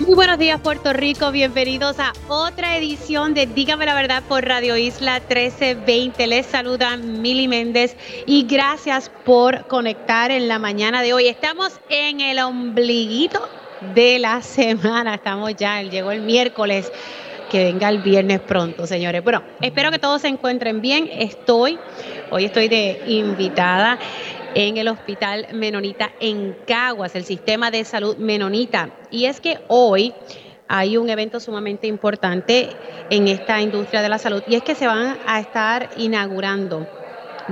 Muy buenos días Puerto Rico, bienvenidos a otra edición de Dígame la verdad por Radio Isla 1320. Les saluda Mili Méndez y gracias por conectar en la mañana de hoy. Estamos en el ombliguito de la semana, estamos ya, llegó el miércoles que venga el viernes pronto, señores. Bueno, espero que todos se encuentren bien. Estoy, hoy estoy de invitada en el Hospital Menonita en Caguas, el sistema de salud Menonita. Y es que hoy hay un evento sumamente importante en esta industria de la salud y es que se van a estar inaugurando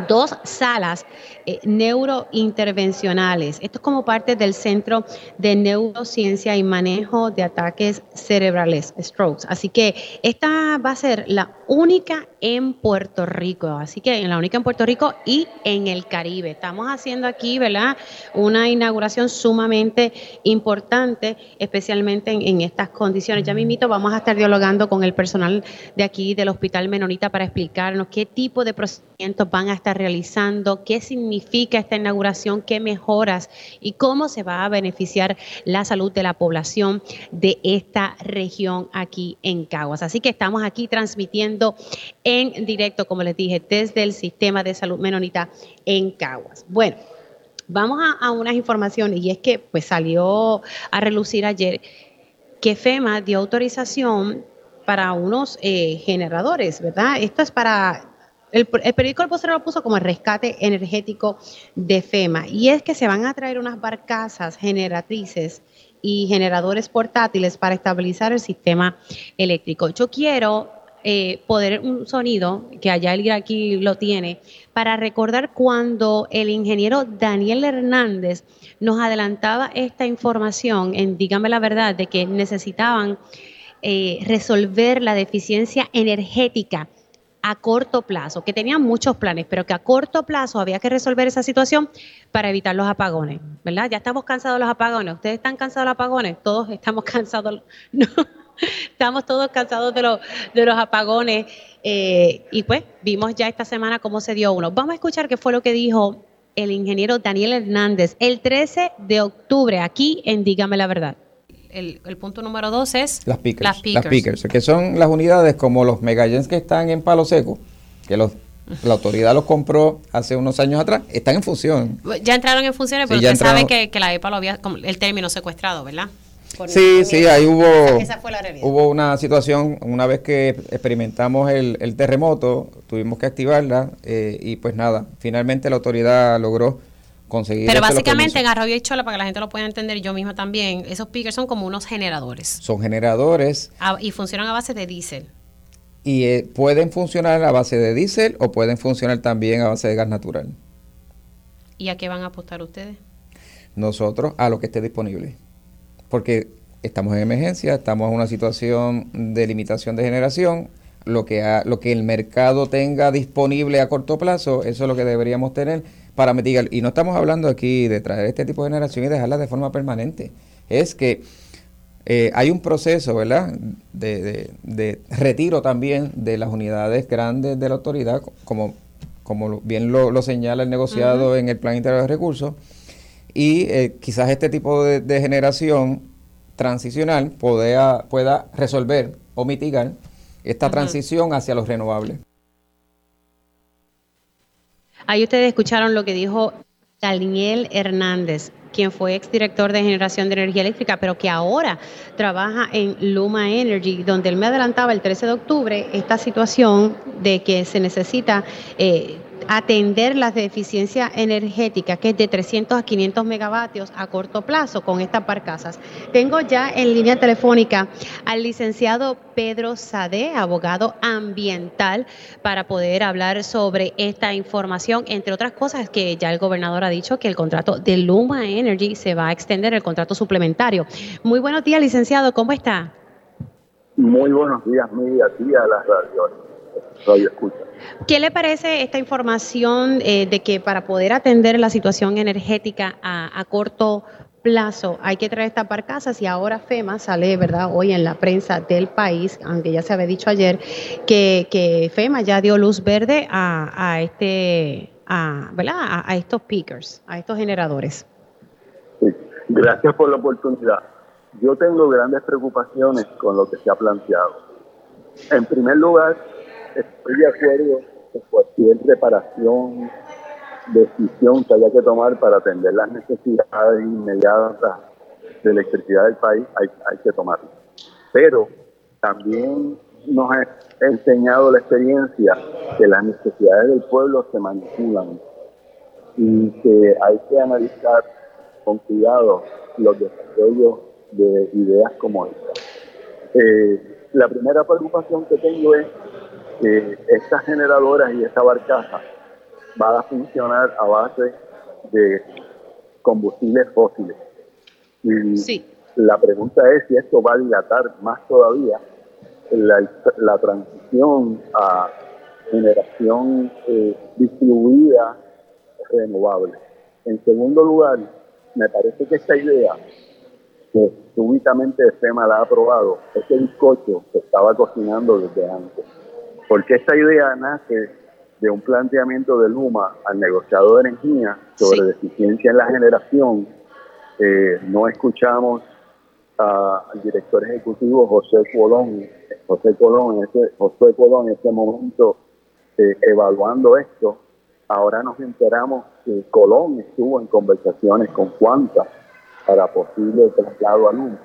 dos salas eh, neurointervencionales. Esto es como parte del Centro de Neurociencia y Manejo de Ataques Cerebrales, strokes. Así que esta va a ser la única en Puerto Rico, así que la única en Puerto Rico y en el Caribe. Estamos haciendo aquí, ¿verdad? Una inauguración sumamente importante, especialmente en, estas condiciones. Ya mismito vamos a estar dialogando con el personal de aquí del Hospital Menonita para explicarnos qué tipo de procedimientos van a estar realizando, qué significa esta inauguración, qué mejoras y cómo se va a beneficiar la salud de la población de esta región aquí en Caguas. Así que estamos aquí transmitiendo en directo, como les dije, desde el sistema de salud menonita en Caguas. Bueno, vamos a, unas informaciones y es que pues salió a relucir ayer que FEMA dio autorización para unos eh, generadores, ¿verdad? Esto es para el, periódico El Postero lo puso como el rescate energético de FEMA. Y es que se van a traer unas barcazas generatrices y generadores portátiles para estabilizar el sistema eléctrico. Yo quiero eh, poder un sonido, que allá el aquí lo tiene, para recordar cuando el ingeniero Daniel Hernández nos adelantaba esta información en Dígame la verdad de que necesitaban eh, resolver la deficiencia energética a corto plazo, que tenían muchos planes, pero que a corto plazo había que resolver esa situación para evitar los apagones, ¿verdad? Ya estamos cansados de los apagones. ¿Ustedes están cansados de los apagones? Todos estamos cansados. No. Estamos todos cansados de, los, de los apagones eh, y pues vimos ya esta semana cómo se dio uno. Vamos a escuchar qué fue lo que dijo el ingeniero Daniel Hernández el 13 de octubre aquí en Dígame la Verdad. El, punto número dos es las pickers, las pickers. que son las unidades como los megallens que están en Palo Seco, que los la autoridad los compró hace unos años atrás, están en función. Ya entraron en funciones, pero ustedes saben que, que, la EPA lo había, el término secuestrado, ¿verdad? Sí, sí, ahí hubo, hubo una situación, una vez que experimentamos el, terremoto, tuvimos que activarla eh, y pues nada, finalmente la autoridad logró conseguir. Pero básicamente en Arroyo y Chola, para que la gente lo pueda entender, yo misma también, esos pickers son como unos generadores. Son generadores. y funcionan a base de diésel. Y eh, pueden funcionar a base de diésel o pueden funcionar también a base de gas natural. ¿Y a qué van a apostar ustedes? Nosotros a lo que esté disponible porque estamos en emergencia, estamos en una situación de limitación de generación, lo que, lo que el mercado tenga disponible a corto plazo, eso es lo que deberíamos tener para mitigar. Y no estamos hablando aquí de traer este tipo de generación y dejarla de forma permanente. Es que eh, hay un proceso, ¿verdad?, de, de, retiro también de las unidades grandes de la autoridad, como, como bien lo, señala el negociado en el Plan Integral de Recursos y eh, quizás este tipo de, generación transicional pueda, pueda resolver o mitigar esta transición hacia los renovables. Ahí ustedes escucharon lo que dijo Daniel Hernández, quien fue exdirector de generación de energía eléctrica, pero que ahora trabaja en Luma Energy, donde él me adelantaba el 13 de octubre esta situación de que se necesita eh, atender las deficiencias energéticas, que es de 300 a 500 megavatios a corto plazo con estas barcazas. Tengo ya en línea telefónica al licenciado Pedro Sade, abogado ambiental, para poder hablar sobre esta información, entre otras cosas que ya el gobernador ha dicho que el contrato de Luma Energy se va a extender, el contrato suplementario. Muy buenos días, licenciado, ¿cómo está? Muy buenos días, Miriam, a a las radio radio escucha. ¿Qué le parece esta información eh, de que para poder atender la situación energética a, corto plazo hay que traer estas barcazas y ahora FEMA sale, ¿verdad? Hoy en la prensa del país, aunque ya se había dicho ayer, que, FEMA ya dio luz verde a, este, a, ¿verdad? A, estos peakers, a estos generadores. Gracias por la oportunidad. Yo tengo grandes preocupaciones con lo que se ha planteado. En primer lugar, estoy de acuerdo que cualquier reparación, decisión que haya que tomar para atender las necesidades inmediatas de electricidad del país, hay, hay que tomarlo. Pero también nos ha enseñado la experiencia que las necesidades del pueblo se manipulan y que hay que analizar con cuidado los desarrollos de ideas como esta. Eh, la primera preocupación que tengo es que estas generadoras y esta barcaza van a funcionar a base de combustibles fósiles. Y la pregunta es si esto va a dilatar más todavía la, transición a generación eh, distribuida renovable. En segundo lugar, me parece que esta idea que súbitamente FEMA la ha aprobado, ese bizcocho se estaba cocinando desde antes. Porque esta idea nace de un planteamiento de Luma al negociado de energía sobre deficiencia en la generación. Eh, no escuchamos al director ejecutivo José Colón, José Colón ese, José Colón en ese momento eh, evaluando esto. Ahora nos enteramos que Colón estuvo en conversaciones con Cuanta para posible traslado a Luma.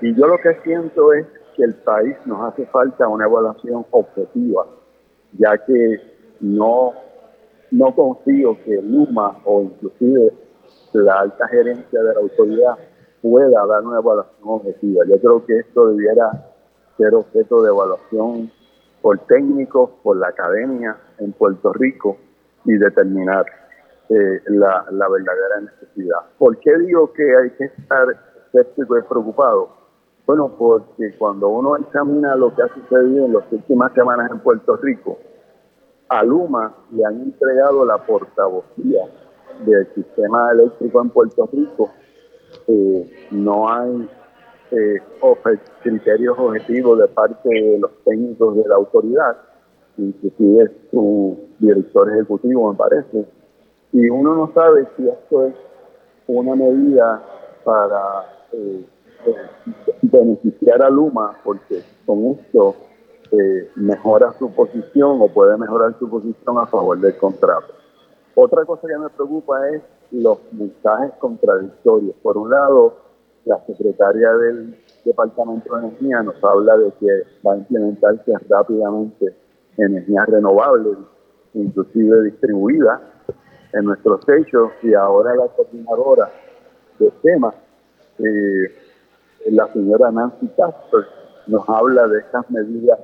Y yo lo que siento es que el país nos hace falta una evaluación objetiva, ya que no, no confío que Luma o inclusive la alta gerencia de la autoridad pueda dar una evaluación objetiva. Yo creo que esto debiera ser objeto de evaluación por técnicos, por la academia en Puerto Rico y determinar eh, la, la, verdadera necesidad. ¿Por qué digo que hay que estar escéptico y preocupado? Bueno, porque cuando uno examina lo que ha sucedido en las últimas semanas en Puerto Rico, a Luma le han entregado la portavocía del sistema eléctrico en Puerto Rico. Eh, no hay eh, criterios objetivos de parte de los técnicos de la autoridad, inclusive su director ejecutivo, me parece, y uno no sabe si esto es una medida para eh, beneficiar a Luma, porque con esto eh, mejora su posición o puede mejorar su posición a favor del contrato. Otra cosa que me preocupa es los mensajes contradictorios. Por un lado, la secretaria del Departamento de Energía nos habla de que va a implementarse rápidamente energías renovables, inclusive distribuidas, en nuestros hechos y ahora la coordinadora de temas, eh, la señora Nancy Casper, nos habla de estas medidas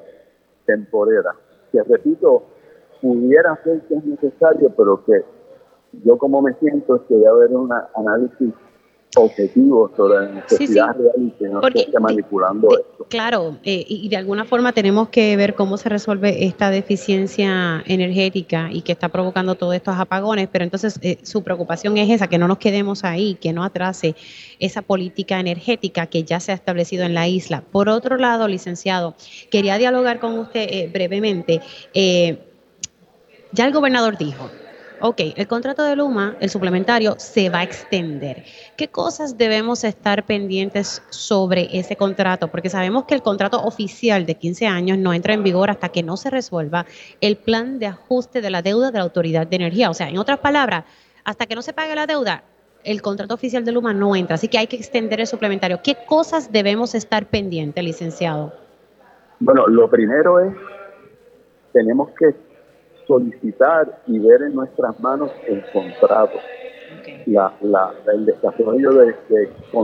temporeras, que repito, pudiera ser que es necesario, pero que yo como me siento es que debe haber un análisis objetivos sobre la necesidad real y que no se esté manipulando esto. Claro, eh, y de alguna forma tenemos que ver cómo se resuelve esta deficiencia energética y que está provocando todos estos apagones, pero entonces eh, su preocupación es esa, que no nos quedemos ahí, que no atrase esa política energética que ya se ha establecido en la isla. Por otro lado, licenciado, quería dialogar con usted eh, brevemente. ya el gobernador dijo ok, el contrato de Luma, el suplementario, se va a extender. ¿Qué cosas debemos estar pendientes sobre ese contrato? Porque sabemos que el contrato oficial de 15 años no entra en vigor hasta que no se resuelva el plan de ajuste de la deuda de la Autoridad de Energía. O sea, en otras palabras, hasta que no se pague la deuda, el contrato oficial de Luma no entra. Así que hay que extender el suplementario. ¿Qué cosas debemos estar pendientes, licenciado? Bueno, lo primero es, tenemos que solicitar y ver en nuestras manos el contrato. La, el desarrollo de,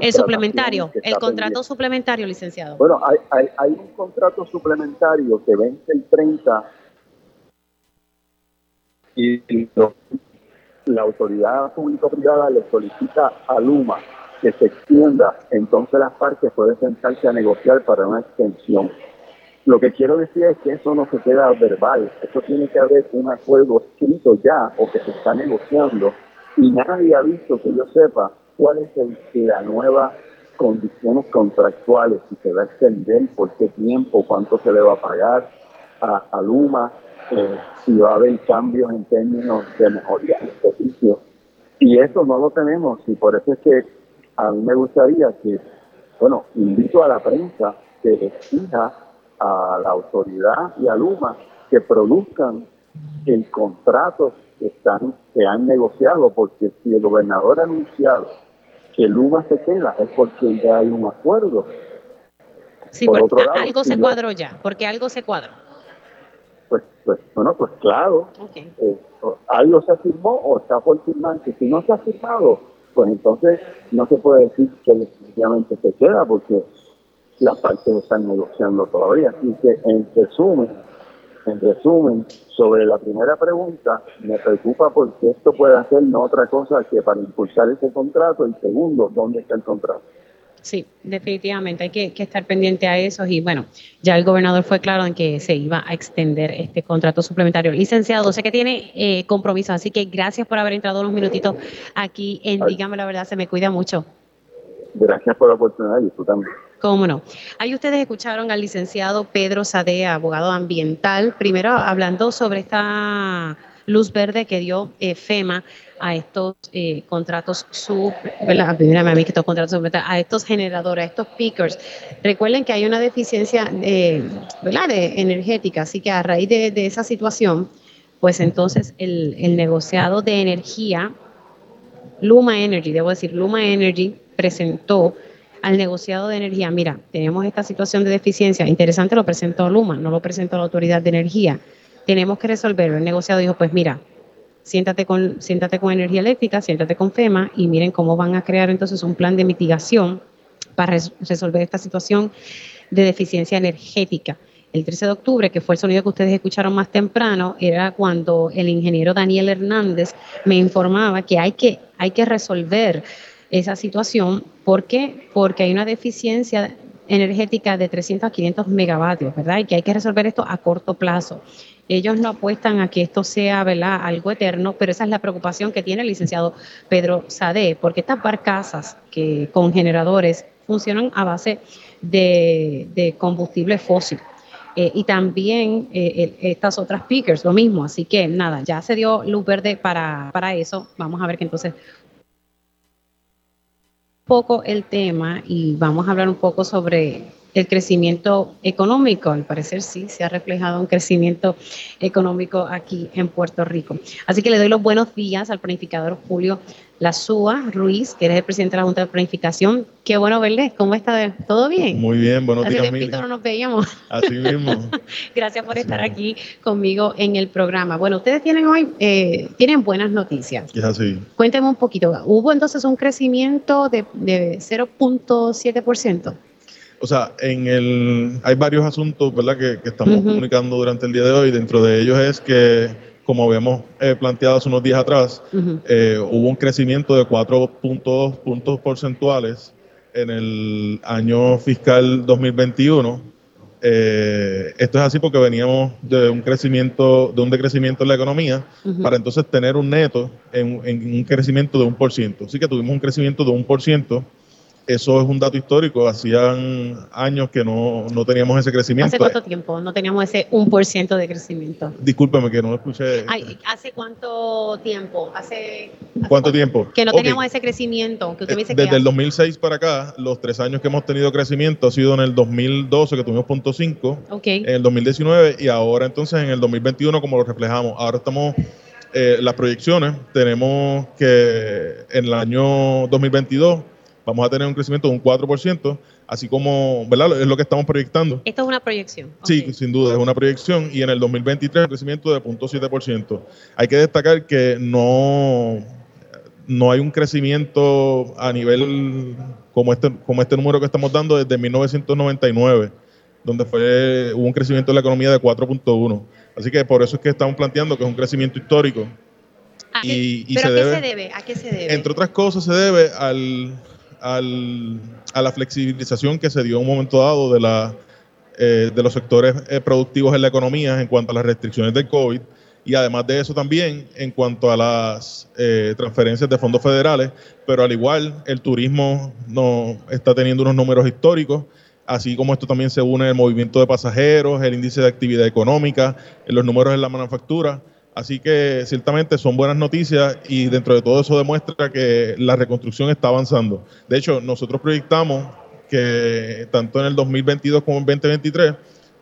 el suplementario, el contrato suplementario, licenciado. Bueno, hay, hay, hay, un contrato suplementario que vence el 30 y la autoridad público-privada le solicita a Luma que se extienda, entonces las partes pueden sentarse a negociar para una extensión. Lo que quiero decir es que eso no se queda verbal, eso tiene que haber un acuerdo escrito ya o que se está negociando. Y nadie ha visto que yo sepa cuál es la nueva condiciones contractuales, si se va a extender, por qué tiempo, cuánto se le va a pagar a, Luma, eh, si va a haber cambios en términos de mejoría del servicio. Y eso no lo tenemos. Y por eso es que a mí me gustaría que, bueno, invito a la prensa que exija a la autoridad y a Luma que produzcan el contrato que, están, que han negociado, porque si el gobernador ha anunciado que Luma se queda es porque ya hay un acuerdo. Sí, porque algo se cuadró ya, porque algo se cuadró. Pues, pues bueno, pues claro, eh, algo se firmó o está por firmar, que si no se ha firmado, pues entonces no se puede decir que definitivamente se queda, porque las partes están negociando todavía. Así que en resumen, en resumen, sobre la primera pregunta, me preocupa porque esto puede hacer no otra cosa que para impulsar ese contrato. Y segundo, ¿dónde está el contrato? Sí, definitivamente hay que, estar pendiente a eso y bueno, ya el gobernador fue claro en que se iba a extender este contrato suplementario. Licenciado, sé que tiene eh, compromiso, así que gracias por haber entrado unos minutitos aquí en Dígame la verdad, se me cuida mucho. Gracias por la oportunidad y tú también. Cómo no. Ahí ustedes escucharon al licenciado Pedro Sadea, abogado ambiental, primero hablando sobre esta luz verde que dio eh, FEMA a estos eh, contratos sub, a mí que estos contratos a estos generadores, a estos pickers. Recuerden que hay una deficiencia eh, ¿verdad? De energética, así que a raíz de, esa situación, pues entonces el negociado de energía, Luma Energy, debo decir, Luma Energy presentó al negociado de energía, mira, tenemos esta situación de deficiencia, interesante lo presentó Luma, no lo presentó la Autoridad de Energía, tenemos que resolverlo. El negociado dijo, pues mira, siéntate con, siéntate con energía eléctrica, siéntate con FEMA y miren cómo van a crear entonces un plan de mitigación para resolver esta situación de deficiencia energética. El 13 de octubre, que fue el sonido que ustedes escucharon más temprano, era cuando el ingeniero Daniel Hernández me informaba que hay que, hay que resolver esa situación. ¿Por qué? Porque hay una deficiencia energética de 300 a 500 megavatios, ¿verdad? Y que hay que resolver esto a corto plazo. Ellos no apuestan a que esto sea, ¿verdad?, algo eterno, pero esa es la preocupación que tiene el licenciado Pedro Sade, porque estas barcazas que con generadores funcionan a base de, combustible fósil. Eh, y también eh, estas otras pickers, lo mismo. Así que nada, ya se dio luz verde para, para eso. Vamos a ver que entonces poco el tema y vamos a hablar un poco sobre el crecimiento económico. Al parecer sí, se ha reflejado un crecimiento económico aquí en Puerto Rico. Así que le doy los buenos días al planificador Julio Lazúa Ruiz, que eres el presidente de la Junta de Planificación. Qué bueno verle. ¿Cómo está? ¿Todo bien? Muy bien, buenos días. Hace no nos veíamos. Así mismo. Gracias por estar aquí conmigo en el programa. Bueno, ustedes tienen hoy, eh, tienen buenas noticias. Es así. Cuéntenme un poquito. ¿Hubo entonces un crecimiento de, de 0.7%? o sea, en el, hay varios asuntos, ¿verdad?, que, estamos comunicando durante el día de hoy. Dentro de ellos es que, como habíamos eh, planteado hace unos días atrás, eh, hubo un crecimiento de 4.2 puntos porcentuales en el año fiscal 2021. Eh, esto es así porque veníamos de un crecimiento, de un decrecimiento en la economía, para entonces tener un neto en, en, un crecimiento de un por ciento. Así que tuvimos un crecimiento de un por ciento eso es un dato histórico. Hacían años que no, teníamos ese crecimiento. ¿Hace cuánto tiempo no teníamos ese 1% de crecimiento? Discúlpeme que no lo escuché. ¿Hace cuánto tiempo? ¿Hace, cuánto tiempo? Que no teníamos ese crecimiento. Eh, desde el 2006 para acá, los tres años que hemos tenido crecimiento ha sido en el 2012, que tuvimos punto .5, en el 2019 y ahora entonces en el 2021 como lo reflejamos. Ahora estamos... Eh, las proyecciones, tenemos que en el año 2022 vamos a tener un crecimiento de un 4%, así como, ¿verdad? Es lo que estamos proyectando. Esto es una proyección. Sí, sin duda, es una proyección y en el 2023 un crecimiento de 0.7%. Hay que destacar que no, no hay un crecimiento a nivel como este, como este número que estamos dando desde 1999, donde fue, hubo un crecimiento de la economía de 4.1. Así que por eso es que estamos planteando que es un crecimiento histórico. Y, ¿Pero a qué se debe? ¿A qué se debe? Entre otras cosas se debe al, al, a la flexibilización que se dio en un momento dado de la de los sectores productivos en la economía en cuanto a las restricciones del COVID y además de eso también en cuanto a las transferencias de fondos federales, pero al igual el turismo no está teniendo unos números históricos así como esto también se une el movimiento de pasajeros, el índice de actividad económica, los números en la manufactura. Así que ciertamente son buenas noticias y dentro de todo eso demuestra que la reconstrucción está avanzando. De hecho, nosotros proyectamos que tanto en el 2022 como en 2023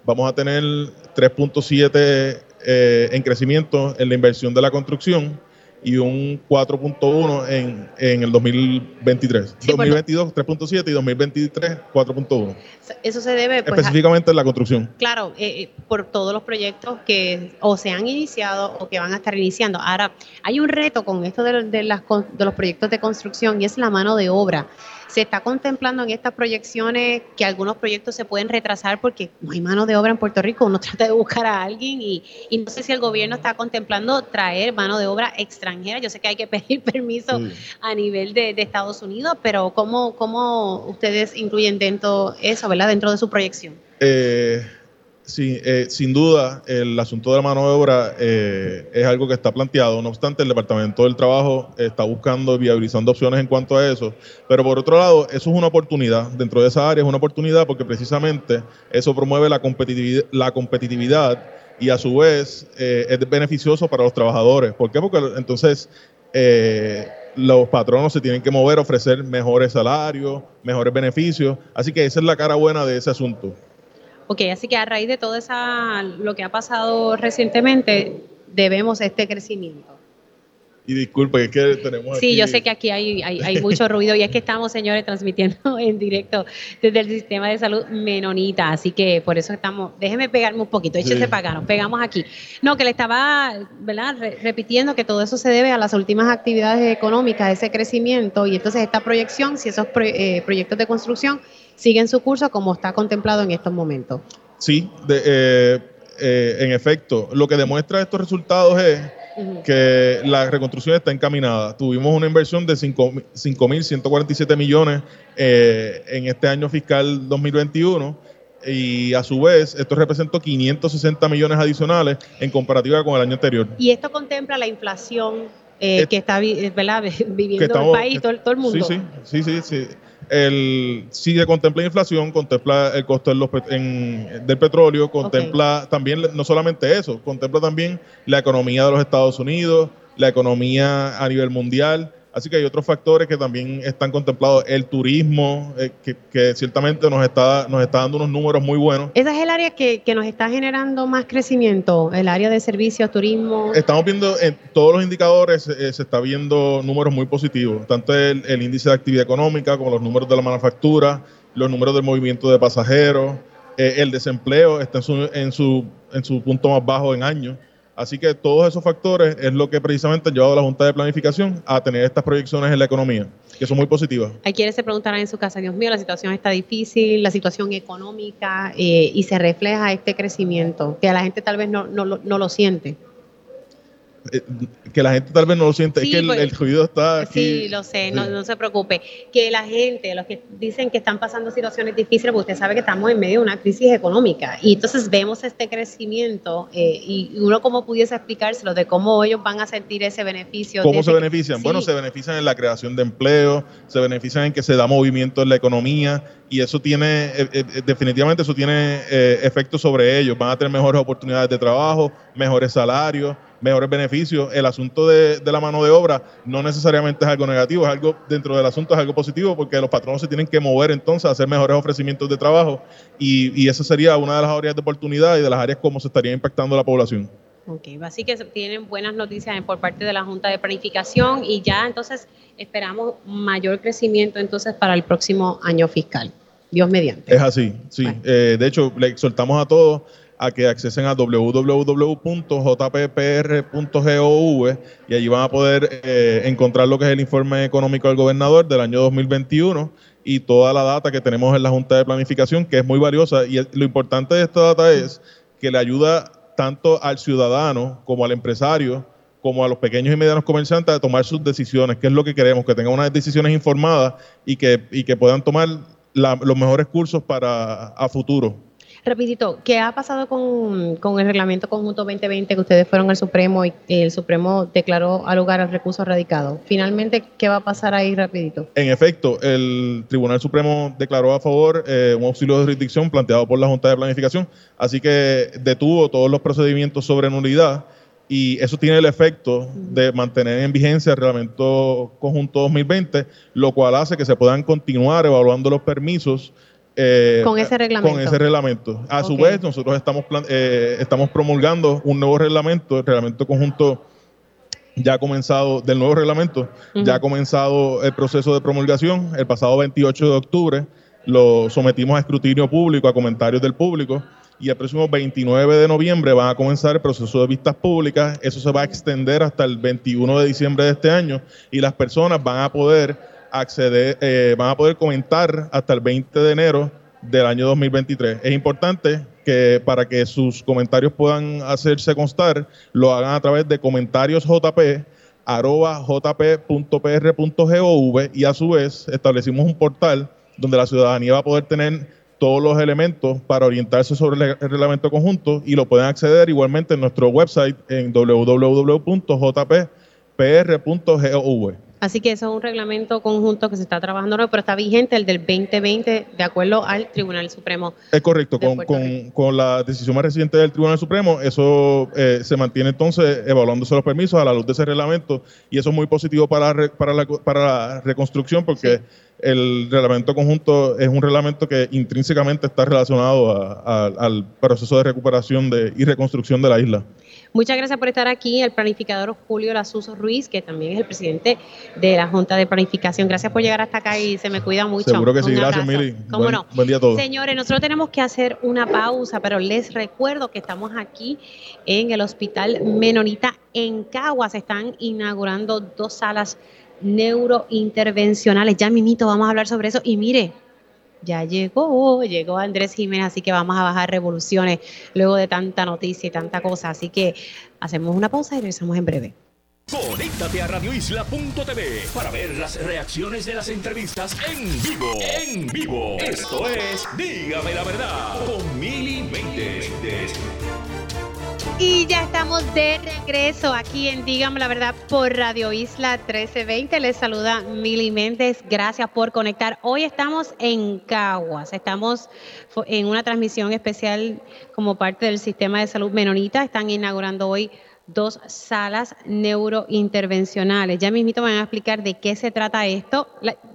vamos a tener 3.7 eh, en crecimiento en la inversión de la construcción y un 4.1 en, en el 2023. 2022 3.7 y 2023 4.1. Eso se debe pues, específicamente en la construcción. Claro, eh, eh, por todos los proyectos que o se han iniciado o que van a estar iniciando. Ahora, hay un reto con esto de, de, las, de los proyectos de construcción y es la mano de obra. Se está contemplando en estas proyecciones que algunos proyectos se pueden retrasar porque no hay mano de obra en Puerto Rico. Uno trata de buscar a alguien y, no sé si el gobierno está contemplando traer mano de obra extranjera. Yo sé que hay que pedir permiso a nivel de, Estados Unidos, pero ¿cómo, ¿cómo ustedes incluyen dentro eso, ¿verdad? dentro de su proyección? Eh, Sí, eh, sin duda, el asunto de la mano de obra eh, es algo que está planteado. No obstante, el Departamento del Trabajo está buscando, viabilizando opciones en cuanto a eso. Pero por otro lado, eso es una oportunidad. Dentro de esa área es una oportunidad porque precisamente eso promueve la competitividad, y a su vez eh, es beneficioso para los trabajadores. ¿Por qué? Porque entonces los patronos se tienen que mover, ofrecer mejores salarios, mejores beneficios. Así que esa es la cara buena de ese asunto. Ok, así que a raíz de todo esa, lo que ha pasado recientemente, debemos este crecimiento. Y disculpe, es que tenemos Sí, yo sé que aquí hay, hay, mucho ruido y es que estamos, señores, transmitiendo en directo desde el sistema de salud menonita, así que por eso estamos, déjeme pegarme un poquito, échese para acá, nos pegamos aquí. No, que le estaba, ¿verdad?, repitiendo que todo eso se debe a las últimas actividades económicas, ese crecimiento y entonces esta proyección, si esos eh, proyectos de construcción siguen su curso como está contemplado en estos momentos. Sí, eh, eh, en efecto, lo que demuestra estos resultados es que la reconstrucción está encaminada. Tuvimos una inversión de 5.147 millones eh, en este año fiscal 2021 y a su vez esto representó 560 millones adicionales en comparativa con el año anterior. Y esto contempla la inflación que está viviendo el país, todo, todo, el mundo. Sí, sí, sí, sí el, sí se contempla inflación, contempla el costo del petróleo, contempla también no solamente eso, contempla también la economía de los Estados Unidos, la economía a nivel mundial, Así que hay otros factores que también están contemplados. El turismo, eh, que, ciertamente nos está, nos está dando unos números muy buenos. ¿Esa es el área que, nos está generando más crecimiento? ¿El área de servicios, turismo? Estamos viendo en todos los indicadores, eh, se está viendo números muy positivos. Tanto el, índice de actividad económica como los números de la manufactura, los números del movimiento de pasajeros. Eh, el desempleo está en su, en, su, en su punto más bajo en años. Así que todos esos factores es lo que precisamente ha llevado a la Junta de Planificación a tener estas proyecciones en la economía, que son muy positivas. Hay quienes se preguntarán en su casa, Dios mío, la situación está difícil, la situación económica, eh, y se refleja este crecimiento, que a la gente tal vez no, no, no lo siente. Eh, que la gente tal vez no lo siente, es que el, pues, ruido está aquí. Sí, lo sé, no, se preocupe. Que la gente, los que dicen que están pasando situaciones difíciles, porque usted sabe que estamos en medio de una crisis económica y entonces vemos este crecimiento eh, y uno como pudiese explicárselo de cómo ellos van a sentir ese beneficio. ¿Cómo se benefician? Bueno, se benefician en la creación de empleo, se benefician en que se da movimiento en la economía y eso tiene, eh, definitivamente eso tiene efectos sobre ellos. Van a tener mejores oportunidades de trabajo, mejores salarios mejores beneficios. El asunto de, la mano de obra no necesariamente es algo negativo, es algo dentro del asunto es algo positivo porque los patronos se tienen que mover entonces a hacer mejores ofrecimientos de trabajo y, y esa sería una de las áreas de oportunidad y de las áreas como se estaría impactando la población. Ok, así que tienen buenas noticias por parte de la Junta de Planificación y ya entonces esperamos mayor crecimiento entonces para el próximo año fiscal. Dios mediante. Es así, sí. Eh, de hecho, le exhortamos a todos a que accesen a www.jppr.gov y allí van a poder eh, encontrar lo que es el informe económico del gobernador del año 2021 y toda la data que tenemos en la Junta de Planificación, que es muy valiosa. Y lo importante de esta data es que le ayuda tanto al ciudadano como al empresario, como a los pequeños y medianos comerciantes a tomar sus decisiones, que es lo que queremos, que tengan unas decisiones informadas y que, y que puedan tomar los mejores cursos para a futuro. Rapidito, ¿qué ha pasado con, con, el reglamento conjunto 2020 que ustedes fueron al Supremo y el Supremo declaró al lugar al recurso radicado? Finalmente, ¿qué va a pasar ahí rapidito? En efecto, el Tribunal Supremo declaró a favor eh, un auxilio de jurisdicción planteado por la Junta de Planificación, así que detuvo todos los procedimientos sobre nulidad y eso tiene el efecto de mantener en vigencia el reglamento conjunto 2020, lo cual hace que se puedan continuar evaluando los permisos eh, con ese reglamento. Con ese reglamento. A su vez, nosotros estamos, eh, estamos promulgando un nuevo reglamento, el reglamento conjunto ya ha comenzado, del nuevo reglamento, ya ha comenzado el proceso de promulgación el pasado 28 de octubre, lo sometimos a escrutinio público, a comentarios del público y el próximo 29 de noviembre van a comenzar el proceso de vistas públicas. Eso se va a extender hasta el 21 de diciembre de este año y las personas van a poder acceder, eh, van a poder comentar hasta el 20 de enero del año 2023. Es importante que para que sus comentarios puedan hacerse constar, lo hagan a través de comentarios jp jp.pr.gov y a su vez establecimos un portal donde la ciudadanía va a poder tener todos los elementos para orientarse sobre el reglamento conjunto y lo pueden acceder igualmente en nuestro website en www.jppr.gov. Así que eso es un reglamento conjunto que se está trabajando, pero está vigente el del 2020 de acuerdo al Tribunal Supremo. Es correcto, con, con, la decisión más reciente del Tribunal Supremo, eso eh, se mantiene entonces evaluándose los permisos a la luz de ese reglamento y eso es muy positivo para, para, la, para la reconstrucción porque el reglamento conjunto es un reglamento que intrínsecamente está relacionado al proceso de recuperación de, y reconstrucción de la isla. Muchas gracias por estar aquí, el planificador Julio Lasuso Ruiz, que también es el presidente de la Junta de Planificación. Gracias por llegar hasta acá y se me cuida mucho. Seguro que sí, gracias Mili. ¿Cómo no? Buen día a todos. Señores, nosotros tenemos que hacer una pausa, pero les recuerdo que estamos aquí en el Hospital Menonita en Caguas. Están inaugurando dos salas neurointervencionales. Ya mimito, vamos a hablar sobre eso. Y mire, ya llegó, llegó Andrés Jiménez, así que vamos a bajar revoluciones luego de tanta noticia y tanta cosa. Así que hacemos una pausa y regresamos en breve. Conéctate a radioisla.tv para ver las reacciones de las entrevistas en vivo. En vivo. Esto es Dígame la verdad con Mili Méndez. Y ya estamos de regreso aquí en Dígame la Verdad por Radio Isla 1320. Les saluda Mili Méndez. Gracias por conectar. Hoy estamos en Caguas. Estamos en una transmisión especial como parte del sistema de salud menonita. Están inaugurando hoy dos salas neurointervencionales. Ya mismito me van a explicar de qué se trata esto.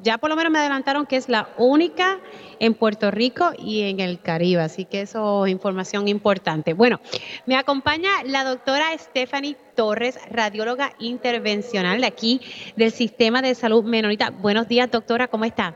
ya por lo menos me adelantaron que es la única en Puerto Rico y en el Caribe, así que eso es información importante. Bueno, me acompaña la doctora Stephanie Torres, radióloga intervencional de aquí del Sistema de Salud Menonita. Buenos días, doctora, ¿cómo está?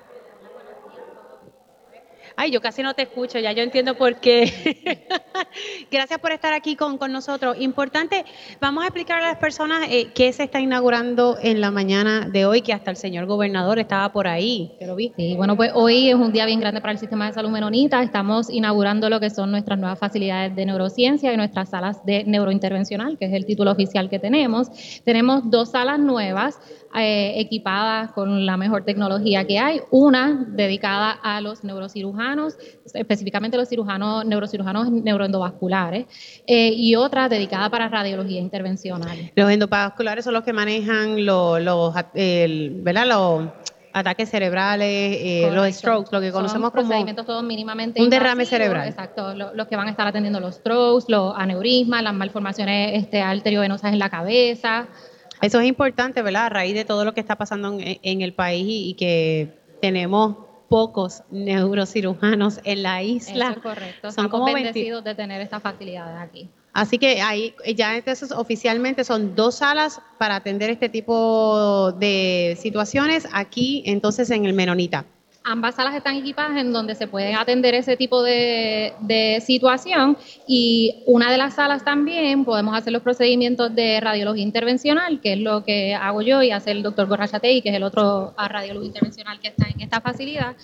Ay, yo casi no te escucho, ya yo entiendo por qué. Gracias por estar aquí con, nosotros. Importante, vamos a explicar a las personas eh, qué se está inaugurando en la mañana de hoy, que hasta el señor gobernador estaba por ahí. ¿Te lo vi? Sí, bueno, pues hoy es un día bien grande para el sistema de salud menonita. Estamos inaugurando lo que son nuestras nuevas facilidades de neurociencia y nuestras salas de neurointervencional, que es el título oficial que tenemos. Tenemos dos salas nuevas eh, equipadas con la mejor tecnología que hay. Una dedicada a los neurocirujanos, específicamente los cirujanos, neurocirujanos neuroendovasculares, eh, y otra dedicada para radiología intervencional. Los endovasculares son los que manejan los, los, ¿verdad? los ataques cerebrales, eh, los strokes, lo que conocemos como procedimientos todos mínimamente un derrame cerebral. Exacto, los que van a estar atendiendo los strokes, los aneurismas, las malformaciones este, arteriovenosas en la cabeza. Eso es importante, ¿verdad? A raíz de todo lo que está pasando en, el país y, que tenemos pocos neurocirujanos en la isla. Eso es correcto. Son como bendecidos de tener esta facilidad aquí. Así que ahí ya entonces oficialmente son dos salas para atender este tipo de situaciones aquí entonces en el Menonita. Ambas salas están equipadas en donde se pueden atender ese tipo de, situación y una de las salas también podemos hacer los procedimientos de radiología intervencional, que es lo que hago yo y hace el doctor Gorrachatei, que es el otro radiólogo intervencional que está en esta facilidad.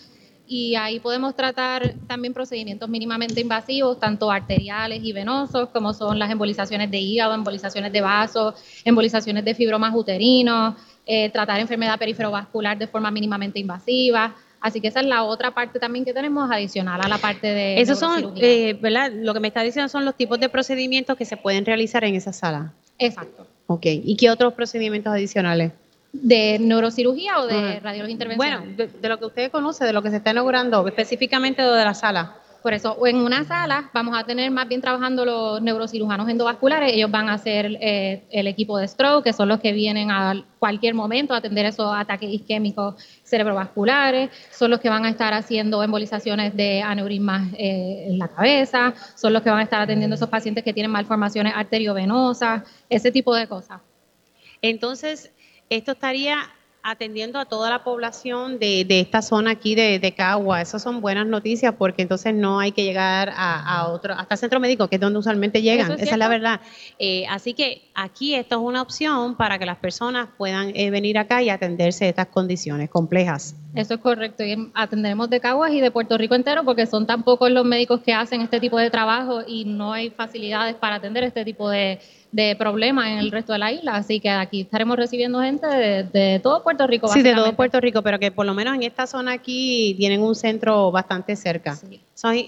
Y ahí podemos tratar también procedimientos mínimamente invasivos, tanto arteriales y venosos, como son las embolizaciones de hígado, embolizaciones de vasos, embolizaciones de fibromas uterinos, eh, tratar enfermedad periferovascular de forma mínimamente invasiva Así que esa es la otra parte también que tenemos adicional a la parte de... Esos son, eh, ¿verdad? Lo que me está diciendo son los tipos de procedimientos que se pueden realizar en esa sala. Exacto. Ok, ¿y qué otros procedimientos adicionales? ¿De neurocirugía o de radiología intervencional? Bueno, de, lo que usted conoce, de lo que se está inaugurando, específicamente de la sala. Por eso, en una sala vamos a tener más bien trabajando los neurocirujanos endovasculares. Ellos van a ser eh, el equipo de stroke, que son los que vienen a cualquier momento a atender esos ataques isquémicos cerebrovasculares. Son los que van a estar haciendo embolizaciones de aneurismas eh, en la cabeza. Son los que van a estar atendiendo esos pacientes que tienen malformaciones arteriovenosas, ese tipo de cosas. Entonces, esto estaría atendiendo a toda la población de, esta zona aquí de, de, Cagua. Esas son buenas noticias porque entonces no hay que llegar a, otro, hasta el centro médico, que es donde usualmente llegan. Esa es la verdad. Eh, así que aquí esto es una opción para que las personas puedan eh, venir acá y atenderse de estas condiciones complejas. Eso es correcto. Y atenderemos de Caguas y de Puerto Rico entero porque son tan pocos los médicos que hacen este tipo de trabajo y no hay facilidades para atender este tipo de de problemas en el resto de la isla. Así que aquí estaremos recibiendo gente de, todo Puerto Rico. Sí, de todo Puerto Rico, pero que por lo menos en esta zona aquí tienen un centro bastante cerca.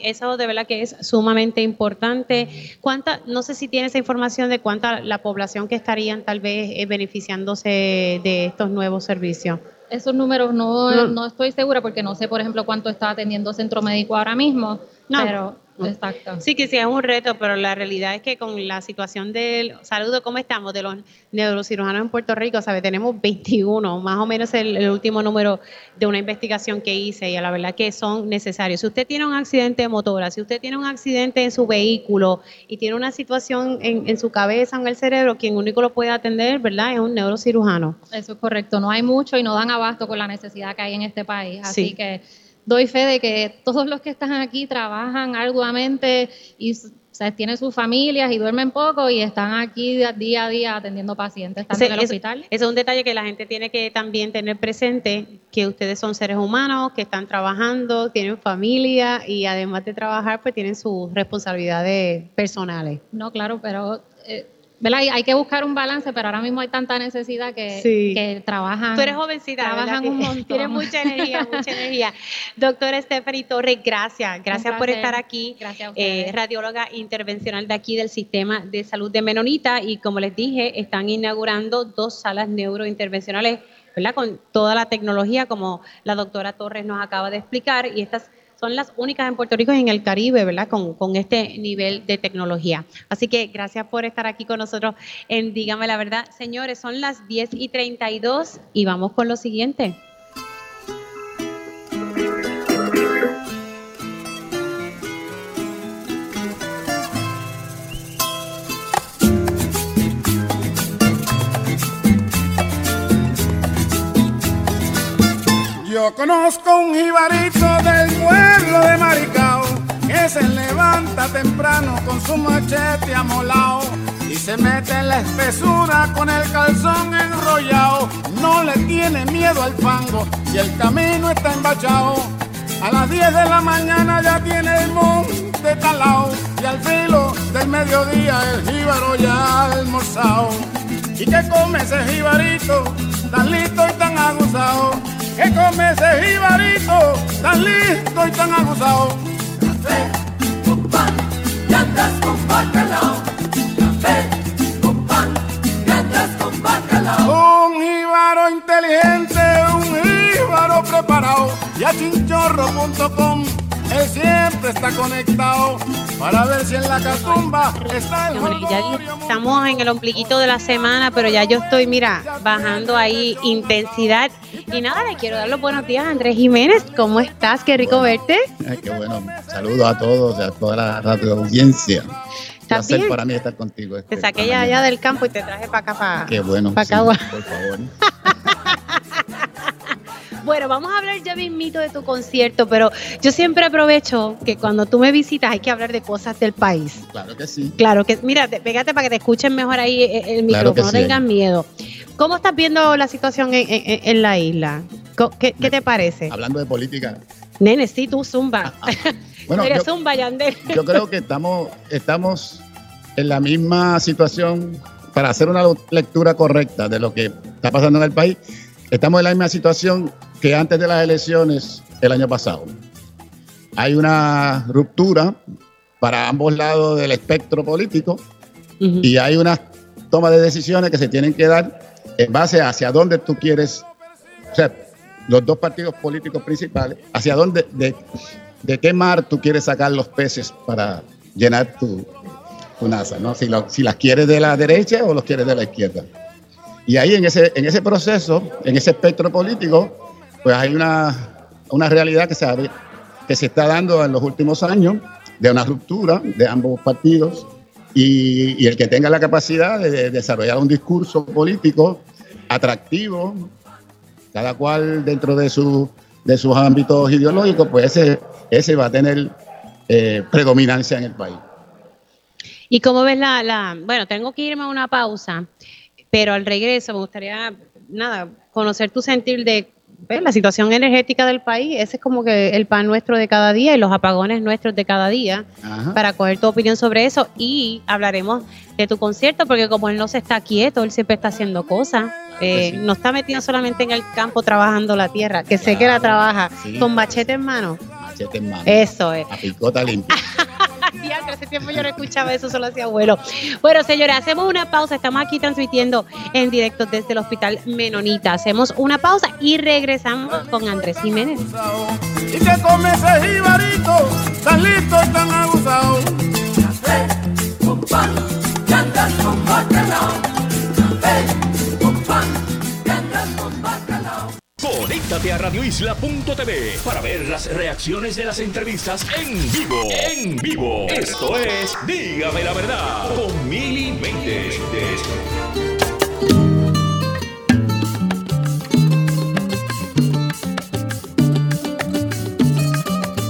eso de verdad que es sumamente importante. ¿Cuánta, no sé si tiene esa información de cuánta la población que estarían tal vez eh, beneficiándose de estos nuevos servicios? Esos números no, no, estoy segura porque no sé, por ejemplo, cuánto está atendiendo centro médico ahora mismo. No. Pero Exacto. Sí, que sí es un reto, pero la realidad es que con la situación del saludo, ¿cómo estamos? De los neurocirujanos en Puerto Rico, ¿sabe? Tenemos 21, más o menos el, el, último número de una investigación que hice y a la verdad que son necesarios. Si usted tiene un accidente de motora, si usted tiene un accidente en su vehículo y tiene una situación en, en su cabeza en el cerebro, quien único lo puede atender, ¿verdad? Es un neurocirujano. Eso es correcto. No hay mucho y no dan abasto con la necesidad que hay en este país. Así que doy fe de que todos los que están aquí trabajan arduamente y tienen sus familias y duermen poco y están aquí día a día atendiendo pacientes, están en el hospital. es un detalle que la gente tiene que también tener presente, que ustedes son seres humanos, que están trabajando, tienen familia y además de trabajar, pues tienen sus responsabilidades personales. No, claro, pero... Eh, hay, que buscar un balance, pero ahora mismo hay tanta necesidad que, que trabajan. Tú eres jovencita, trabajan un montón. Tienes mucha energía, mucha energía. Doctora Stephanie Torres, gracias. Gracias por estar aquí. Gracias eh, radióloga intervencional de aquí del Sistema de Salud de Menonita. Y como les dije, están inaugurando dos salas neurointervencionales, ¿verdad? Con toda la tecnología, como la doctora Torres nos acaba de explicar. Y estas son las únicas en Puerto Rico y en el Caribe, ¿verdad? Con, con, este nivel de tecnología. Así que gracias por estar aquí con nosotros en Dígame la Verdad. Señores, son las 10 y 32 y vamos con lo siguiente. Conozco un jibarito del pueblo de Maricao que se levanta temprano con su machete amolao y se mete en la espesura con el calzón enrollado. No le tiene miedo al fango y el camino está embachado. A las 10 de la mañana ya tiene el monte talao y al filo del mediodía el jíbaro ya almorzado. ¿Y qué come ese jibarito tan listo y tan aguzado? Que come ese jibarito tan listo y tan abusado. Café con pan y andas con bacalao. Café con pan y andas con bacalao. Un jíbaro inteligente, un jíbaro preparado. Y a chinchorro.com él siempre está conectado para ver si en la catumba está el ya Estamos en el ombliguito de la semana, pero ya yo estoy, mira, bajando ahí intensidad. Y nada, le quiero dar los buenos días a Andrés Jiménez. ¿Cómo estás? Qué rico verte. Ay, qué bueno. Saludos a todos, a toda la radio audiencia. Placer para mí estar contigo. Este, te saqué ya allá del campo y te traje para acá, para, qué bueno, para Por favor. Bueno, vamos a hablar ya mismito de tu concierto, pero yo siempre aprovecho que cuando tú me visitas hay que hablar de cosas del país. Claro que sí. Claro que, mira, pégate para que te escuchen mejor ahí eh, eh, el micrófono, no tengas miedo. ¿Cómo estás viendo la situación en, la isla? ¿Qué, te parece? Hablando de política. Nene, sí, tú zumba. Ah, ah. Bueno, yo, zumba, Yandel. yo creo que estamos, estamos en la misma situación para hacer una lectura correcta de lo que está pasando en el país. Estamos en la misma situación que antes de las elecciones el año pasado. Hay una ruptura para ambos lados del espectro político y hay una toma de decisiones que se tienen que dar en base hacia dónde tú quieres, o sea, los dos partidos políticos principales, hacia dónde, de, de qué mar tú quieres sacar los peces para llenar tu, tu NASA, ¿no? Si, lo- si las quieres de la derecha o los quieres de la izquierda. Y ahí en ese, en ese proceso, en ese espectro político, pues hay una, una realidad que se, que se está dando en los últimos años de una ruptura de ambos partidos y, el que tenga la capacidad de, de desarrollar un discurso político atractivo, cada cual dentro de, su, de sus ámbitos ideológicos, pues ese, ese va a tener eh, predominancia en el país. ¿Y cómo ves la, bueno, tengo que irme a una pausa, pero al regreso me gustaría, nada, conocer tu sentir de ¿ves? la situación energética del país. Ese es como que el pan nuestro de cada día y los apagones nuestros de cada día, Ajá. para coger tu opinión sobre eso. Y hablaremos de tu concierto, porque como él no se está quieto, él siempre está haciendo cosas. Eh, sí. No está metido solamente en el campo trabajando la tierra, que sé que la trabaja Sí. con machete en mano. Machete en mano. Eso es. A picota limpia. Diantre, hace tiempo yo no escuchaba eso, solo hacía abuelo. Bueno, señores, hacemos una pausa. Estamos aquí transmitiendo en directo desde el Hospital Menonita. Hacemos una pausa y regresamos con Andrés Jiménez. Y que come ese jibarito, tan listo y tan abusado. Café con pan, y andas con bacalao. Café Conéctate a radioisla.tv para ver las reacciones de las entrevistas en vivo. En vivo. Esto es Dígame la verdad con Mili Méndez.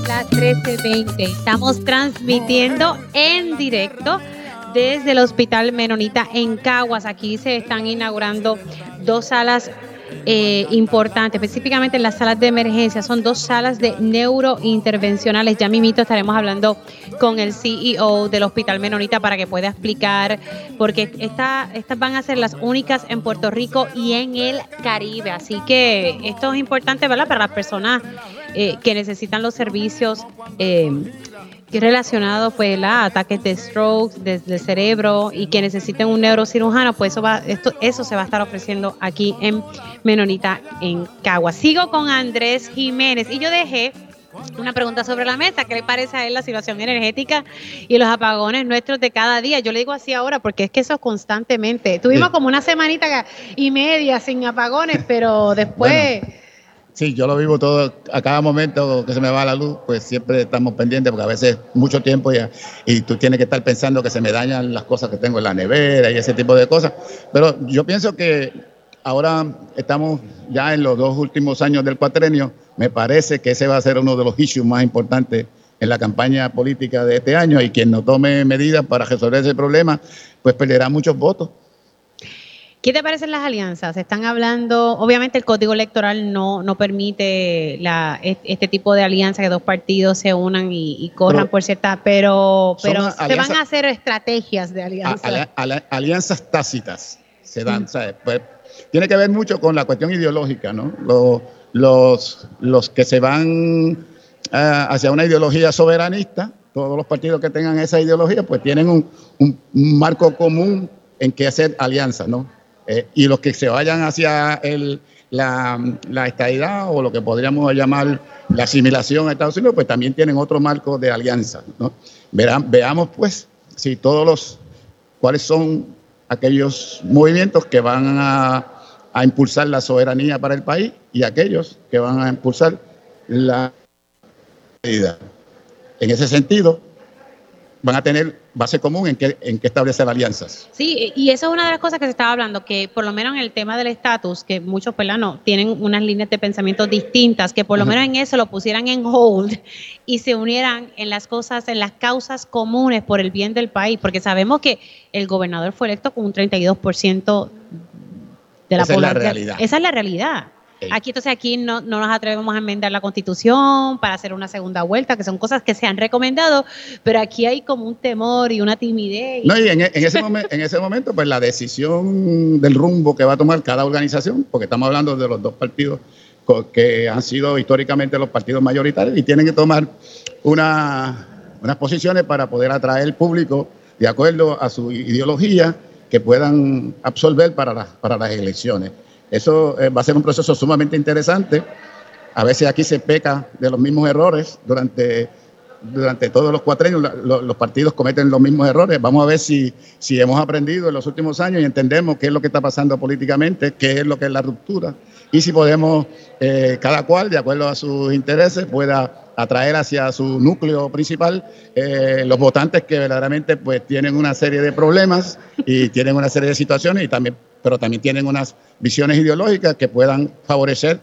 Las 13:20. Estamos transmitiendo en directo desde el Hospital Menonita en Caguas. Aquí se están inaugurando dos salas eh, importantes, específicamente en las salas de emergencia. Son dos salas de neurointervencionales. Ya mimito estaremos hablando con el CEO del Hospital Menonita para que pueda explicar, porque esta- estas van a ser las únicas en Puerto Rico y en el Caribe. Así que esto es importante, ¿verdad? Para las personas eh, que necesitan los servicios. eh, que relacionados pues la ataques de stroke desde el cerebro y que necesiten un neurocirujano pues eso va esto eso se va a estar ofreciendo aquí en Menonita en Cagua sigo con Andrés Jiménez y yo dejé una pregunta sobre la mesa, ¿qué le parece a él la situación energética y los apagones nuestros de cada día? Yo le digo así ahora porque es que eso es constantemente. Tuvimos Sí. como una semanita y media sin apagones, pero después... Sí, yo lo vivo todo, a cada momento que se me va la luz, pues siempre estamos pendientes, porque a veces mucho tiempo ya, y tú tienes que estar pensando que se me dañan las cosas que tengo en la nevera y ese tipo de cosas. Pero yo pienso que ahora estamos ya en los dos últimos años del cuatrenio, me parece que ese va a ser uno de los issues más importantes en la campaña política de este año y quien no tome medidas para resolver ese problema, pues perderá muchos votos. ¿Qué te parecen las alianzas? Están hablando, obviamente el código electoral no, no permite la, est- este tipo de alianza que dos partidos se unan y, y corran Pero- por cierta, pero, pero se van a hacer estrategias de a- alianza. ala- alianzas tácitas se dan, Mm. ¿sabes? Pues, tiene que ver mucho con la cuestión ideológica, ¿no? Lo- los, los que se van ah, hacia una ideología soberanista, todos los partidos que tengan esa ideología, pues tienen un, un- un marco común en que hacer alianzas, ¿no? Eh, y los que se vayan hacia el, la, la estadidad o lo que podríamos llamar la asimilación a Estados Unidos, pues también tienen otro marco de alianza, ¿no? Verán, veamos, pues, si todos los cuáles son aquellos movimientos que van a, a impulsar la soberanía para el país y aquellos que van a impulsar la. En ese sentido, van a tener base común en que, en que establecer alianzas. Sí, y eso es una de las cosas que se estaba hablando, que por lo menos en el tema del estatus, que muchos pelanos tienen unas líneas de pensamiento distintas, que por lo Ajá. menos en eso lo pusieran en hold y se unieran en las cosas, en las causas comunes por el bien del país, porque sabemos que el gobernador fue electo con un 32% de la Esa es la población. realidad. Esa es la realidad. Aquí entonces aquí no, no nos atrevemos a enmendar la constitución para hacer una segunda vuelta, que son cosas que se han recomendado, pero aquí hay como un temor y una timidez. No, y en, en ese momen- en ese momento, pues la decisión del rumbo que va a tomar cada organización, porque estamos hablando de los dos partidos que han sido históricamente los partidos mayoritarios y tienen que tomar una- unas posiciones para poder atraer público de acuerdo a su ideología que puedan absorber para, las- para las elecciones. Eso eh, va a ser un proceso sumamente interesante. A veces aquí se peca de los mismos errores durante, durante todos los cuatrenios. la- lo- los partidos cometen los mismos errores. Vamos a ver si, si hemos aprendido en los últimos años y entendemos qué es lo que está pasando políticamente, qué es lo que es la ruptura y si podemos, eh, cada cual, de acuerdo a sus intereses, pueda atraer hacia su núcleo principal eh, los votantes que verdaderamente pues tienen una serie de problemas y tienen una serie de situaciones y también pero también tienen unas visiones ideológicas que puedan favorecer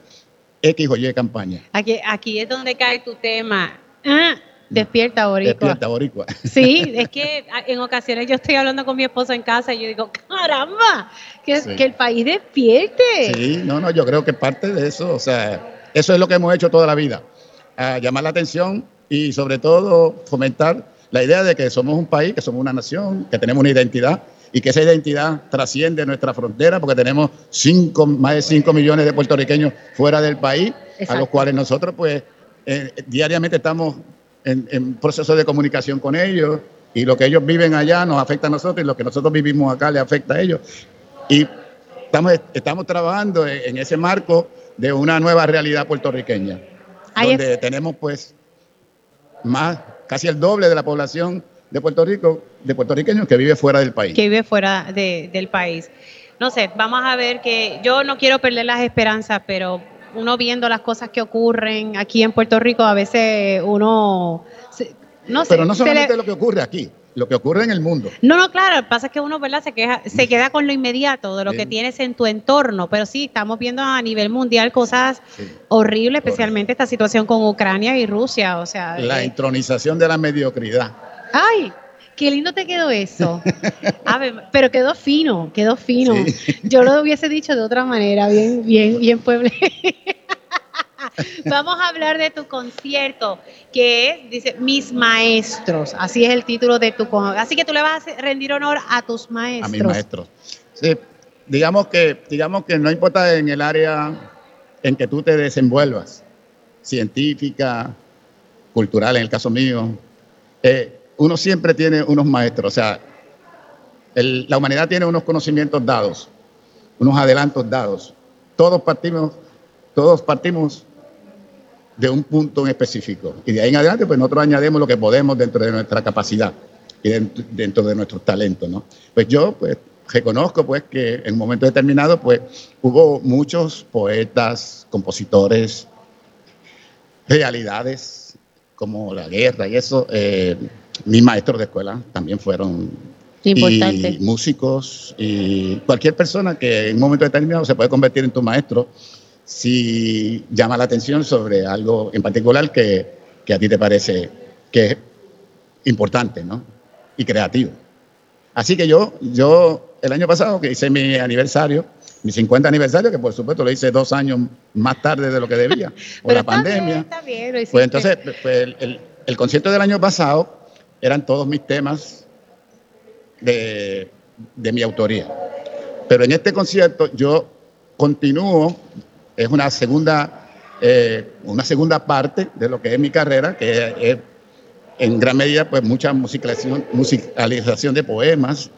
X o Y campaña. Aquí, aquí es donde cae tu tema. Ah, despierta, Boricua. Despierta, Boricua. Sí, es que a- en ocasiones yo estoy hablando con mi esposo en casa y yo digo, caramba, que, Sí. que el país despierte. Sí, no, no, yo creo que parte de eso, o sea, eso es lo que hemos hecho toda la vida, a llamar la atención y sobre todo fomentar la idea de que somos un país, que somos una nación, que tenemos una identidad y que esa identidad trasciende nuestra frontera porque tenemos cinco, más de 5 millones de puertorriqueños fuera del país, a los cuales nosotros pues eh, diariamente estamos en, en proceso de comunicación con ellos y lo que ellos viven allá nos afecta a nosotros y lo que nosotros vivimos acá les afecta a ellos. Y estamos, estamos trabajando en, en ese marco de una nueva realidad puertorriqueña, Ahí donde es- tenemos pues más, casi el doble de la población de Puerto Rico, de puertorriqueños que vive fuera del país. que vive fuera de- del país. No sé, vamos a ver que yo no quiero perder las esperanzas, pero uno viendo las cosas que ocurren aquí en Puerto Rico, a veces uno, no sé, Pero no le- solamente lo que ocurre aquí, lo que ocurre en el mundo. No, no, claro, lo que pasa es que uno, ¿verdad? Se, queja, se queda con lo inmediato de lo que tienes en tu entorno, pero sí, estamos viendo a nivel mundial cosas Sí. horribles, especialmente esta situación con Ucrania y Rusia, o sea, La eh, intronización de la mediocridad. ay, qué lindo te quedó eso. A ver, pero quedó fino, quedó fino. Sí. Yo lo hubiese dicho de otra manera, bien, bien, bien pueble. Vamos a hablar de tu concierto, que es, dice, Mis Maestros. Así es el título de tu con- Así que tú le vas a rendir honor a tus maestros. a mis maestros. Sí, digamos que, digamos que no importa en el área en que tú te desenvuelvas, científica, cultural en el caso mío, eh, uno siempre tiene unos maestros. O sea, la humanidad tiene unos conocimientos dados, unos adelantos dados. Todos partimos, todos partimos de un punto en específico. Y de ahí en adelante, pues nosotros añadimos lo que podemos dentro de nuestra capacidad y dentro, dentro de nuestros talentos, ¿no? Pues yo, pues, reconozco, pues, que en un momento determinado, pues, hubo muchos poetas, compositores, realidades, como la guerra y eso. eh, mis maestros de escuela también fueron Importante. y músicos y cualquier persona que en un momento determinado se puede convertir en tu maestro si llama la atención sobre algo en particular que, que a ti te parece que es importante ¿no? y creativo. Así que yo, yo el año pasado que hice mi aniversario, mi 50 aniversario, que por supuesto lo hice dos años más tarde de lo que debía, por la pandemia. bien, está bien, lo hiciste. Pues entonces, pues, el, el- el concierto del año pasado eran todos mis temas de, de mi autoría. Pero en este concierto yo continúo, es una segunda, eh, una segunda parte de lo que es mi carrera, que es en gran medida pues mucha musicalización, musicalización de poemas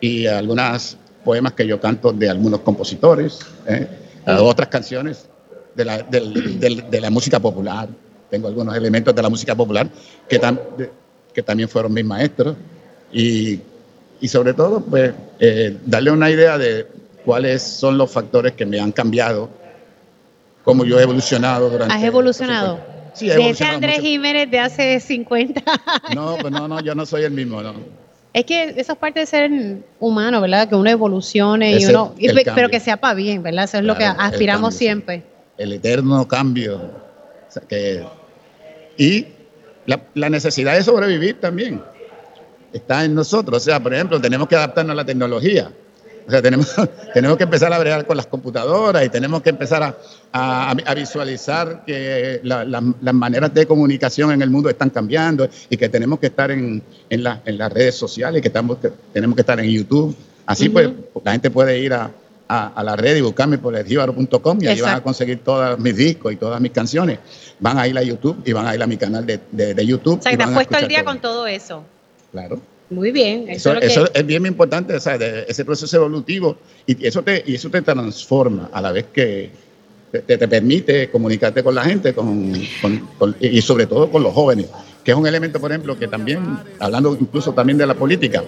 y algunas poemas que yo canto de algunos compositores, ¿eh? a otras canciones de la, del- del- de la música popular. Tengo algunos elementos de la música popular que, de- que también fueron mis maestros y, y sobre todo pues eh, darle una idea de cuáles son los factores que me han cambiado, cómo yo he evolucionado durante... ¿Has evolucionado? Sí, he de ese Andrés mucho. Jiménez de hace 50 No, pues no, no, yo no soy el mismo, no. Es que eso es parte de ser humano, ¿verdad? Que uno evolucione y uno, y pero que sea para bien, ¿verdad? Eso es lo que Claro, el aspiramos cambio, siempre. el eterno cambio. O sea, que, y la, la necesidad de sobrevivir también está en nosotros. O sea, por ejemplo, tenemos que adaptarnos a la tecnología. O sea, tenemos, tenemos que empezar a bregar con las computadoras y tenemos que empezar a, a- a visualizar que la- la- las maneras de comunicación en el mundo están cambiando y que tenemos que estar en, en, la- en las redes sociales, que, estamos, que tenemos que estar en YouTube. Así pues, la gente puede ir a, a, a la red y buscarme por eljíbaro.com y ahí van a conseguir todos mis discos y todas mis canciones. Van a ir a YouTube y van a ir a mi canal de, de- de YouTube. O sea, y te has puesto al día todo. con todo eso. Claro. Muy bien. Eso, Eso, es lo que- eso es bien importante, o sea, de ese proceso evolutivo y eso te, y eso te transforma a la vez que te, te permite comunicarte con la gente con, con- con- y sobre todo con los jóvenes, que es un elemento, por ejemplo, que también, hablando incluso también de la política,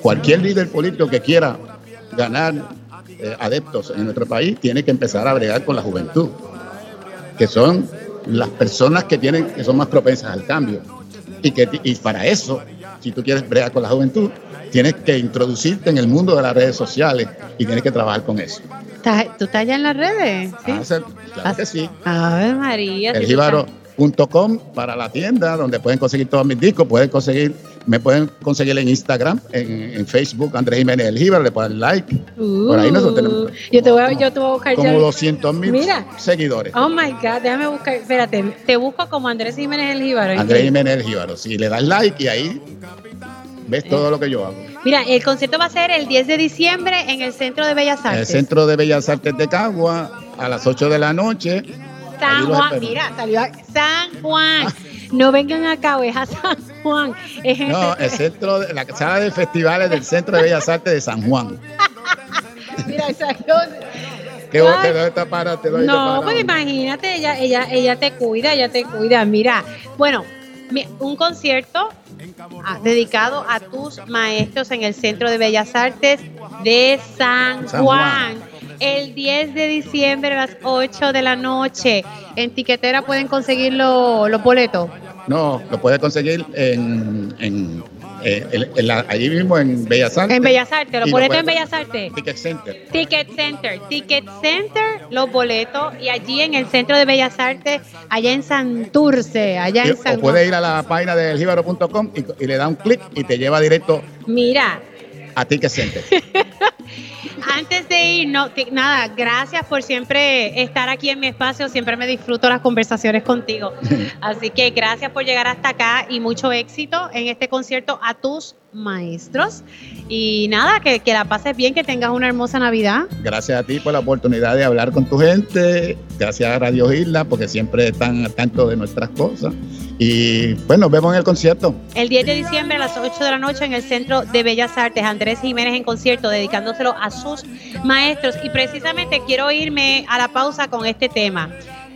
cualquier líder político que quiera ganar eh, adeptos en nuestro país tiene que empezar a bregar con la juventud, que son las personas que tienen que son más propensas al cambio y que y para eso si tú quieres bregar con la juventud tienes que introducirte en el mundo de las redes sociales y tienes que trabajar con eso ¿Estás- ¿Tú estás ya en las redes? Sí. Ah, se- claro que sí Ave María. si tú eljíbaro.com para la tienda donde pueden conseguir todos mis discos pueden conseguir me pueden conseguir en Instagram en, en Facebook Andrés Jiménez El Jíbaro le ponen like por ahí nosotros tenemos Uh, Yo te voy a, yo te voy a buscar como ya. 200 mil Mira. seguidores Oh my God, déjame buscar. Espérate, te busco como Andrés Jiménez el Jíbaro. Andrés Jiménez El Jíbaro si le das like y ahí ves todo lo que yo hago Mira, el concierto va a ser el 10 de diciembre en el Centro de Bellas En el Artes. Centro de Bellas Artes de Cagua a las 8 de la noche. San Juan, mira, salió a- San Juan. No vengan acá, es a San Juan. Es No, el centro de, la sala de festivales del Centro de Bellas Artes de San Juan. Mira, salió. ¿Qué vos te doy para? Te doy No, pues imagínate, ella, ella, ella te cuida, ella te cuida. Mira, bueno, un concierto ah, dedicado a tus maestros en el Centro de Bellas Artes de San, San Juan. El 10 de diciembre a las 8 de la noche. En Tiquetera pueden conseguir lo- los boletos. No, lo puedes conseguir en, en, eh, en- la- allí mismo en Bellas Artes. En Bellas Artes, los lo boletos en Bellas Artes. Ticket Center. Ticket Center, Ticket Center, los boletos y allí en el Centro de Bellas Artes, allá en Santurce, allá Y- en San o puedes ir a la página de eljíbaro.com y, y le da un clic y te lleva directo Mira, a Ticket Center. antes de ir, no, ti- nada, gracias por siempre estar aquí en mi espacio, siempre me disfruto las conversaciones contigo. Así que gracias por llegar hasta acá y mucho éxito en este concierto a tus maestros. Y nada, que, que la pases bien, que tengas una hermosa Navidad. Gracias a ti por la oportunidad de hablar con tu gente. Gracias a Radio Isla porque siempre están al tanto de nuestras cosas. Y pues nos vemos en el concierto. El 10 de diciembre a las 8 de la noche en el Centro de Bellas Artes, Andrés Jiménez en concierto, dedicándoselo a sus maestros. Y precisamente quiero irme a la pausa con este tema.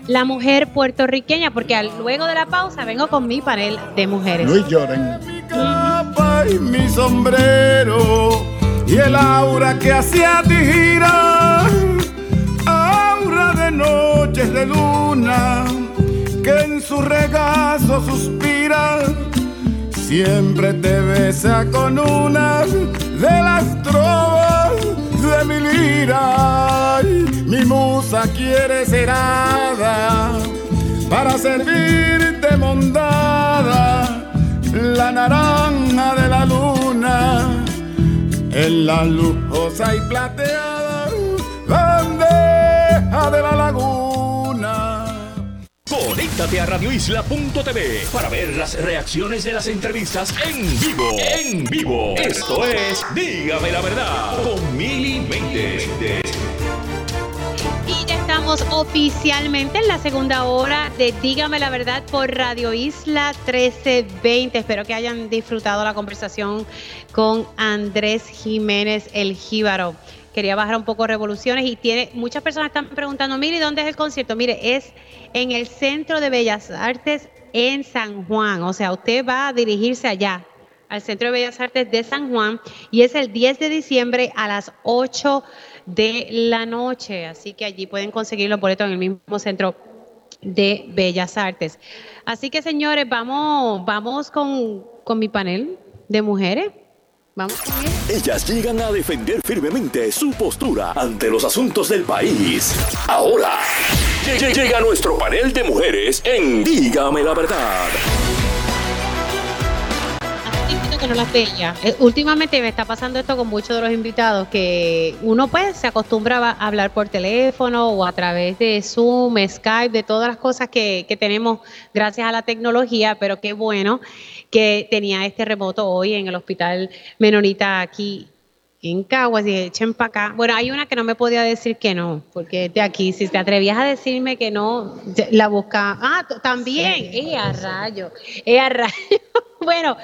La mujer puertorriqueña, porque al- luego de la pausa vengo con mi panel de mujeres. Luis Jordan. capa y mi sombrero y el aura que hacia ti gira, aura de noches de luna que en su regazo suspira, siempre te besa con una de las trovas de mi lira. Mi musa quiere ser hada para servirte mondada la naranja de la luna, en la lujosa y plateada bandeja de la laguna. Conéctate a radioisla.tv para ver las reacciones de las entrevistas en vivo. En vivo. Esto es Dígame la verdad con Mil Mili 2020 ya estamos oficialmente en la segunda hora de Dígame la verdad por Radio Isla 1320. Espero que hayan disfrutado la conversación con Andrés Jiménez el Jíbaro. Quería bajar un poco revoluciones y tiene muchas personas están preguntando, mire, ¿dónde es el concierto? Mire, es en el Centro de Bellas Artes en San Juan. O sea, usted va a dirigirse allá al Centro de Bellas Artes de San Juan y es el 10 de diciembre a las 8 de la noche. Así que allí pueden conseguir los boletos en el mismo Centro de Bellas Artes. Así que señores, vamos, vamos con, con mi panel de mujeres. Vamos con él. Ellas llegan a defender firmemente su postura ante los asuntos del país. Ahora, lle- llega nuestro panel de mujeres en Dígame la verdad. Que no las veía. Eh, últimamente me está pasando esto con muchos de los invitados, que uno pues se acostumbra a hablar por teléfono o a través de Zoom, Skype, de todas las cosas que, que tenemos gracias a la tecnología, pero qué bueno que tenía este remoto hoy en el Hospital Menonita aquí en Caguas y echen para acá. Bueno, hay una que no me podía decir que no, porque de aquí, si te atrevías a decirme que no, la busca. Ah, también. Eh, a rayo. Eh, a rayo. bueno,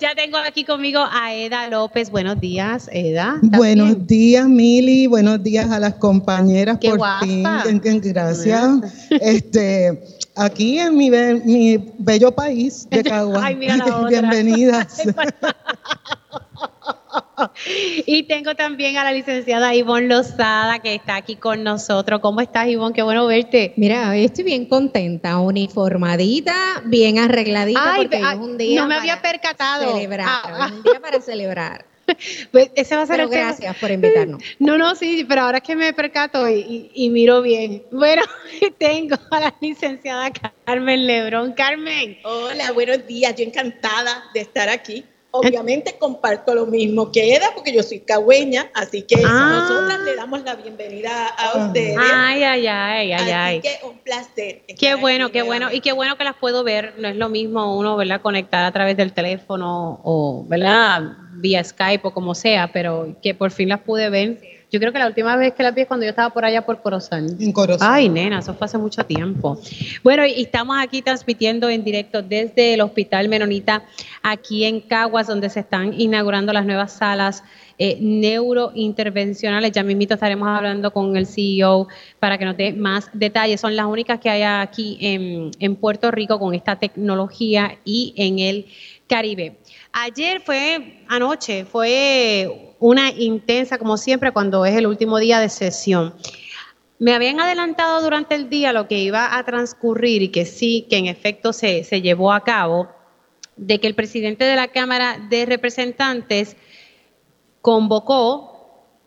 ya tengo aquí conmigo a Eda López. Buenos días, Eda. Buenos días, Mili. Buenos días a las compañeras Qué por guapa. fin. Gracias. Este, aquí en mi, be- mi bello país de Caguas. Ay, mira la otra. Bienvenidas. Y tengo también a la licenciada Ivonne Lozada que está aquí con nosotros. ¿Cómo estás, Ivonne? Qué bueno verte. Mira, hoy estoy bien contenta, uniformadita, bien arregladita, Ay, porque ah, es un día no me había percatado. celebrar, Ah, es un día para celebrar. Pues ese va a ser Pero el tema. gracias por invitarnos. No, no, sí, pero ahora es que me percato y, y- y miro bien. Bueno, tengo a la licenciada Carmen Lebrón. Carmen. Hola, buenos días. Yo encantada de estar aquí. Obviamente comparto lo mismo que Eda, porque yo soy cagüeña, así que Ah. nosotras le damos la bienvenida a ustedes. Ay, ay, ay, ay, así ay. que un placer. Qué bueno, qué bueno. Y qué bueno que las puedo ver. No es lo mismo uno, ¿verdad? Conectar a través del teléfono o, ¿verdad? Vía Skype o como sea, pero que por fin las pude ver. Yo creo que la última vez que las vi es cuando yo estaba por allá por Corozal. En Corozal. Ay, nena, eso fue hace mucho tiempo. Bueno, y estamos aquí transmitiendo en directo desde el Hospital Menonita, aquí en Caguas, donde se están inaugurando las nuevas salas eh, neurointervencionales. Ya mismito estaremos hablando con el CEO para que nos dé más detalles. Son las únicas que hay aquí en, en Puerto Rico con esta tecnología y en el Caribe. Ayer fue, anoche, fue una intensa, como siempre, cuando es el último día de sesión. Me habían adelantado durante el día lo que iba a transcurrir y que sí, que en efecto se, se llevó a cabo, de que el presidente de la Cámara de Representantes convocó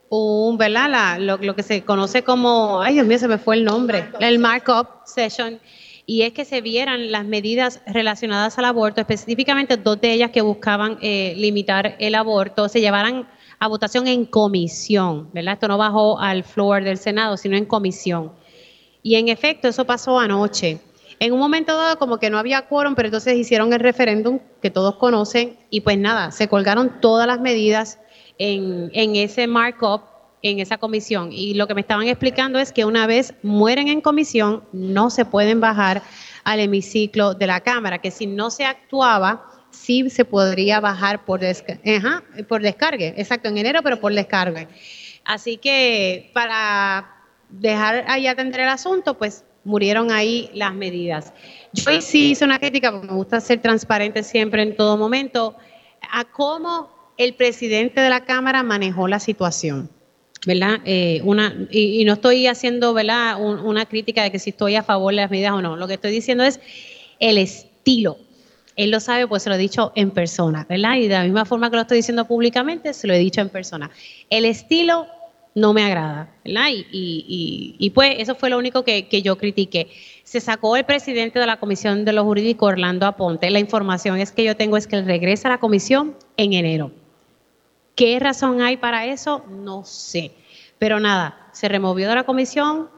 un, ¿verdad? La- lo, lo que se conoce como, ay Dios mío, se me fue el nombre, el markup session, y es que se vieran las medidas relacionadas al aborto, específicamente dos de ellas que buscaban eh, limitar el aborto, se llevaran a votación en comisión, ¿verdad? Esto no bajó al floor del Senado, sino en comisión. Y en efecto, eso pasó anoche. En un momento dado, como que no había quórum, pero entonces hicieron el referéndum que todos conocen y pues nada, se colgaron todas las medidas en, en ese markup, en esa comisión. Y lo que me estaban explicando es que una vez mueren en comisión, no se pueden bajar al hemiciclo de la Cámara, que si no se actuaba, sí se podría bajar por, desca- por descargue. Exacto, en enero, pero por descargue. Así que para dejar ahí atender el asunto, pues murieron ahí las medidas. Yo sí hice una crítica, porque me gusta ser transparente siempre en todo momento, a cómo el presidente de la Cámara manejó la situación. ¿Verdad? Eh, una, y, no estoy haciendo ¿verdad? Un- una crítica de que si estoy a favor de las medidas o no. Lo que estoy diciendo es el estilo. Él lo sabe, pues se lo he dicho en persona, ¿verdad? Y de la misma forma que lo estoy diciendo públicamente, se lo he dicho en persona. El estilo no me agrada, ¿verdad? Y, pues eso fue lo único que, que yo critiqué. Se sacó el presidente de la Comisión de lo Jurídico, Orlando Aponte. La información es que yo tengo es que él regresa a la comisión en enero. ¿Qué razón hay para eso? No sé. Pero nada, se removió de la comisión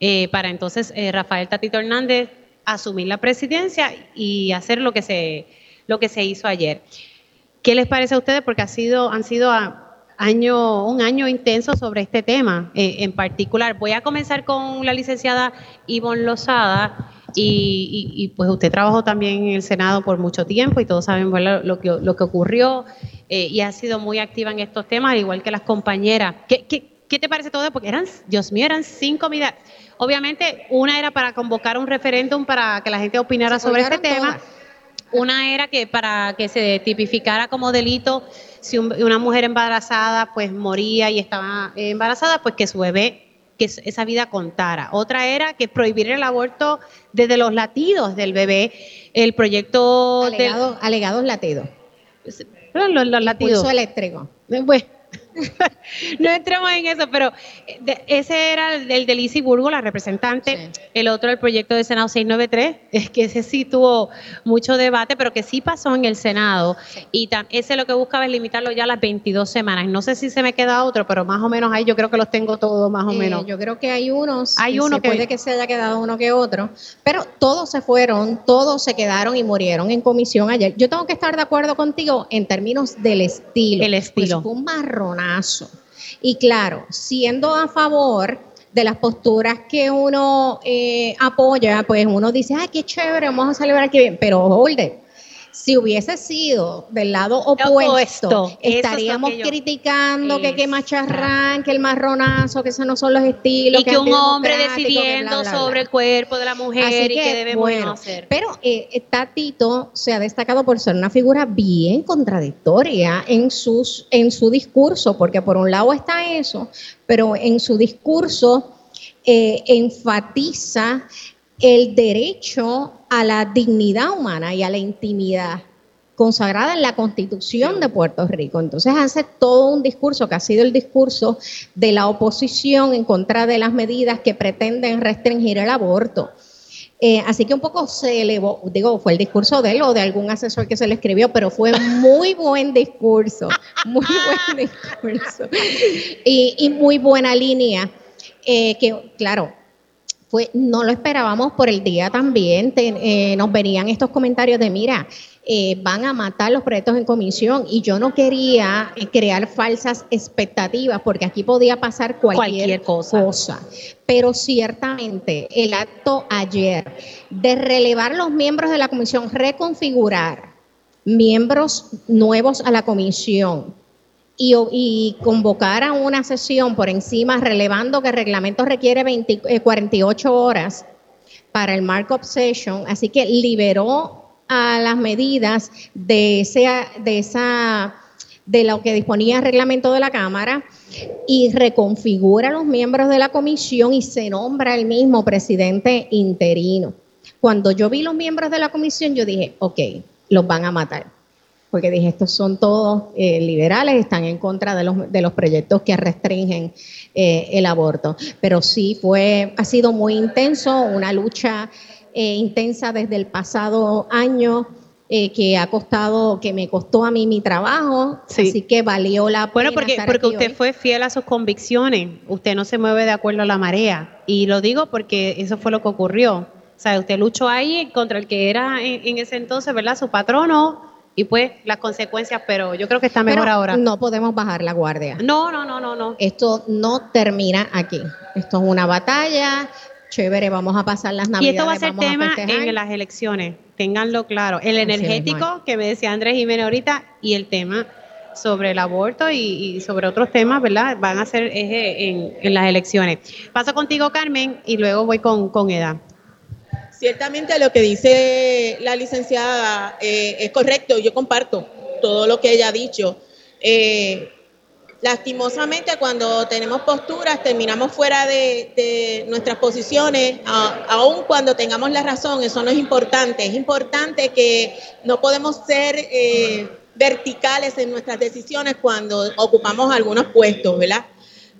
eh, para entonces eh, Rafael Tatito Hernández asumir la presidencia y hacer lo que se, lo que se hizo ayer. ¿Qué les parece a ustedes? Porque ha sido, han sido año, un año intenso sobre este tema eh, en particular. Voy a comenzar con la licenciada Ivonne Lozada. Y, pues usted trabajó también en el Senado por mucho tiempo y todos saben lo, que, lo que ocurrió eh, y ha sido muy activa en estos temas, al igual que las compañeras. ¿Qué, qué, qué te parece todo? Porque eran, Dios mío, eran cinco medidas. Obviamente, una era para convocar un referéndum para que la gente opinara Se sobre este tema. Una era que para que se tipificara como delito si un- una mujer embarazada pues moría y estaba embarazada, pues que su bebé, que es- esa vida contara. Otra era que prohibir el aborto desde los latidos del bebé. El proyecto Alegado- alegados latidos. Los, los latidos. Pulso eléctrico. Bueno, no entremos en eso, pero eh, de- ese era el del de Burgo, la representante. El otro, el proyecto de Senado 693, es que ese sí tuvo mucho debate, pero que sí pasó en el Senado. Y ese lo que buscaba es limitarlo ya a las 22 semanas. No sé si se me queda otro, pero más o menos ahí yo creo que los tengo todos, más o Eh, menos. yo creo que hay unos, Hay uno se que- puede que se haya quedado uno que otro, pero todos se fueron, todos se quedaron y murieron en comisión ayer. Yo tengo que estar de acuerdo contigo en términos del estilo. El estilo. Pues fue un marronazo Y claro, siendo a favor de las posturas que uno eh, apoya, pues uno dice, ay, qué chévere, vamos a celebrar que bien, pero holde, si hubiese sido del lado opuesto, es estaríamos que criticando que qué macharrán, que el marronazo, que esos no son los estilos. Y que un hombre bla, decidiendo bla, bla. sobre el cuerpo de la mujer Así y que, que debemos bueno, no hacer. Pero eh, eh, Tatito se ha destacado por ser una figura bien contradictoria en, sus, en su discurso, porque por un lado está eso, pero en su discurso eh, enfatiza el derecho a la dignidad humana y a la intimidad consagrada en la Constitución de Puerto Rico. Entonces hace todo un discurso que ha sido el discurso de la oposición en contra de las medidas que pretenden restringir el aborto. Eh, así que un poco se elevó, digo, fue el discurso de él o de algún asesor que se le escribió, pero fue muy buen discurso, muy buen discurso y, muy buena línea, eh, que claro, fue, no lo esperábamos por el día también, te- eh, nos venían estos comentarios de, mira, eh, van a matar los proyectos en comisión y yo no quería eh, crear falsas expectativas porque aquí podía pasar cualquier, Cualquier cosa. cosa. Pero ciertamente el acto ayer de relevar los miembros de la comisión, reconfigurar miembros nuevos a la comisión, y, y convocar a una sesión por encima, relevando que el reglamento requiere 20 eh, 48 horas para el markup session, así que liberó a las medidas de, ese, de esa de lo que disponía el reglamento de la Cámara y reconfigura a los miembros de la comisión y se nombra el mismo presidente interino. Cuando yo vi los miembros de la comisión, yo dije, ok, los van a matar porque dije, estos son todos eh, liberales, están en contra de los, de los proyectos que restringen eh, el aborto. Pero sí fue, ha sido muy intenso, una lucha eh, intensa desde el pasado año. eh, que ha costado, que me costó a mí mi trabajo, así que valió la pena. Bueno, porque, estar porque aquí usted hoy. fue fiel a sus convicciones, usted no se mueve de acuerdo a la marea. Y lo digo porque eso fue lo que ocurrió. O sea, usted luchó ahí contra el que era en, en ese entonces, ¿verdad? Su patrono y pues las consecuencias, pero yo creo que está mejor Pero ahora. No podemos bajar la guardia. No, no, no, no, no. Esto no termina aquí. Esto es una batalla. Chévere, vamos a pasar las Y navidades. esto va a ser tema en las elecciones, ténganlo claro. El energético, que me decía Andrés Jiménez ahorita, y el tema sobre el aborto y, y sobre otros temas, ¿verdad? Van a ser eje en, en las elecciones. Paso contigo, Carmen, y luego voy con, con Eda. Ciertamente lo que dice la licenciada eh, es correcto, yo comparto todo lo que ella ha dicho. Eh, lastimosamente cuando tenemos posturas terminamos fuera de, nuestras posiciones, aun cuando tengamos la razón, eso no es importante. Es importante que no podemos ser eh, verticales en nuestras decisiones cuando ocupamos algunos puestos, ¿verdad?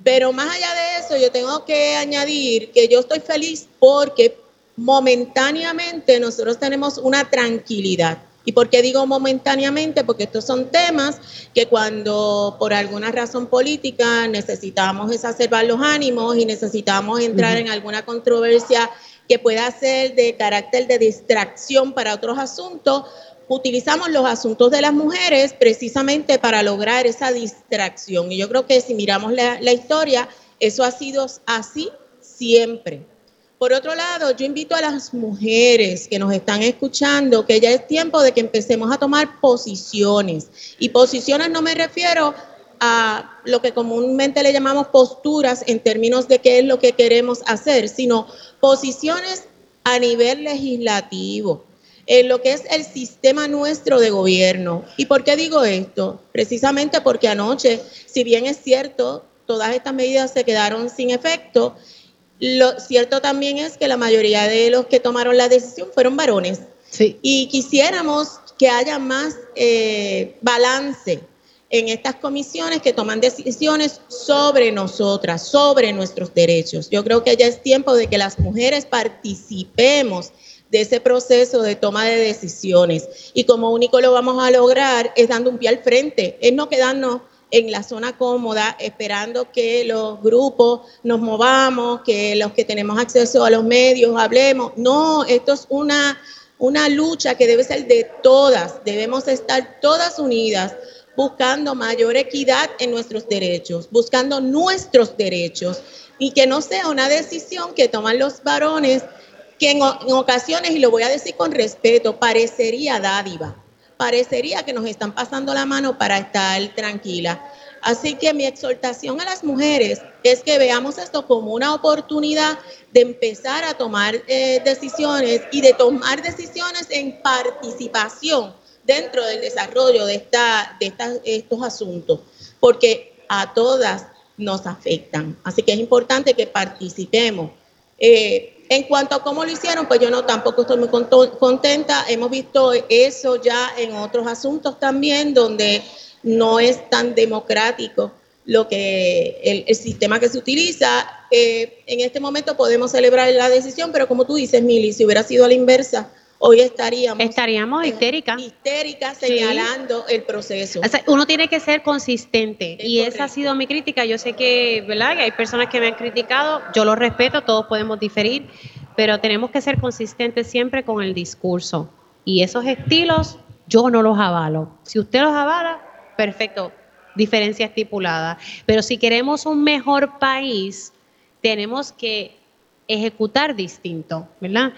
Pero más allá de eso, yo tengo que añadir que yo estoy feliz porque momentáneamente nosotros tenemos una tranquilidad. ¿Y por qué digo momentáneamente? Porque estos son temas que cuando por alguna razón política necesitamos exacerbar los ánimos y necesitamos entrar en alguna controversia que pueda ser de carácter de distracción para otros asuntos, utilizamos los asuntos de las mujeres precisamente para lograr esa distracción. Y yo creo que si miramos la, la historia, eso ha sido así siempre. Por otro lado, yo invito a las mujeres que nos están escuchando que ya es tiempo de que empecemos a tomar posiciones. Y posiciones no me refiero a lo que comúnmente le llamamos posturas en términos de qué es lo que queremos hacer, sino posiciones a nivel legislativo, en lo que es el sistema nuestro de gobierno. ¿Y por qué digo esto? Precisamente porque anoche, si bien es cierto, todas estas medidas se quedaron sin efecto, lo cierto también es que la mayoría de los que tomaron la decisión fueron varones. Y quisiéramos que haya más eh, balance en estas comisiones que toman decisiones sobre nosotras, sobre nuestros derechos. Yo creo que ya es tiempo de que las mujeres participemos de ese proceso de toma de decisiones. Y como único lo vamos a lograr es dando un pie al frente, es no quedarnos en la zona cómoda esperando que los grupos nos movamos, que los que tenemos acceso a los medios hablemos. No, esto es una, una lucha que debe ser de todas, debemos estar todas unidas buscando mayor equidad en nuestros derechos, buscando nuestros derechos y que no sea una decisión que toman los varones que en, en ocasiones, y lo voy a decir con respeto, parecería dádiva, parecería que nos están pasando la mano para estar tranquila. Así que mi exhortación a las mujeres es que veamos esto como una oportunidad de empezar a tomar eh, decisiones y de tomar decisiones en participación dentro del desarrollo de, esta, de estos asuntos, porque a todas nos afectan. Así que es importante que participemos. Eh, en cuanto a cómo lo hicieron, pues yo no tampoco estoy muy contenta. Hemos visto eso ya en otros asuntos también, donde no es tan democrático lo que el, sistema que se utiliza. Eh, en este momento podemos celebrar la decisión, pero como tú dices, Mili, si hubiera sido a la inversa, hoy estaríamos estaríamos histéricas histéricas señalando el proceso. Uno tiene que ser consistente y esa ha sido mi crítica. Yo sé que verdad que hay personas que me han criticado yo lo respeto todos podemos diferir pero tenemos que ser consistentes siempre con el discurso. Y esos estilos yo no los avalo. Si usted los avala perfecto diferencia estipulada. Pero si queremos un mejor país tenemos que ejecutar distinto verdad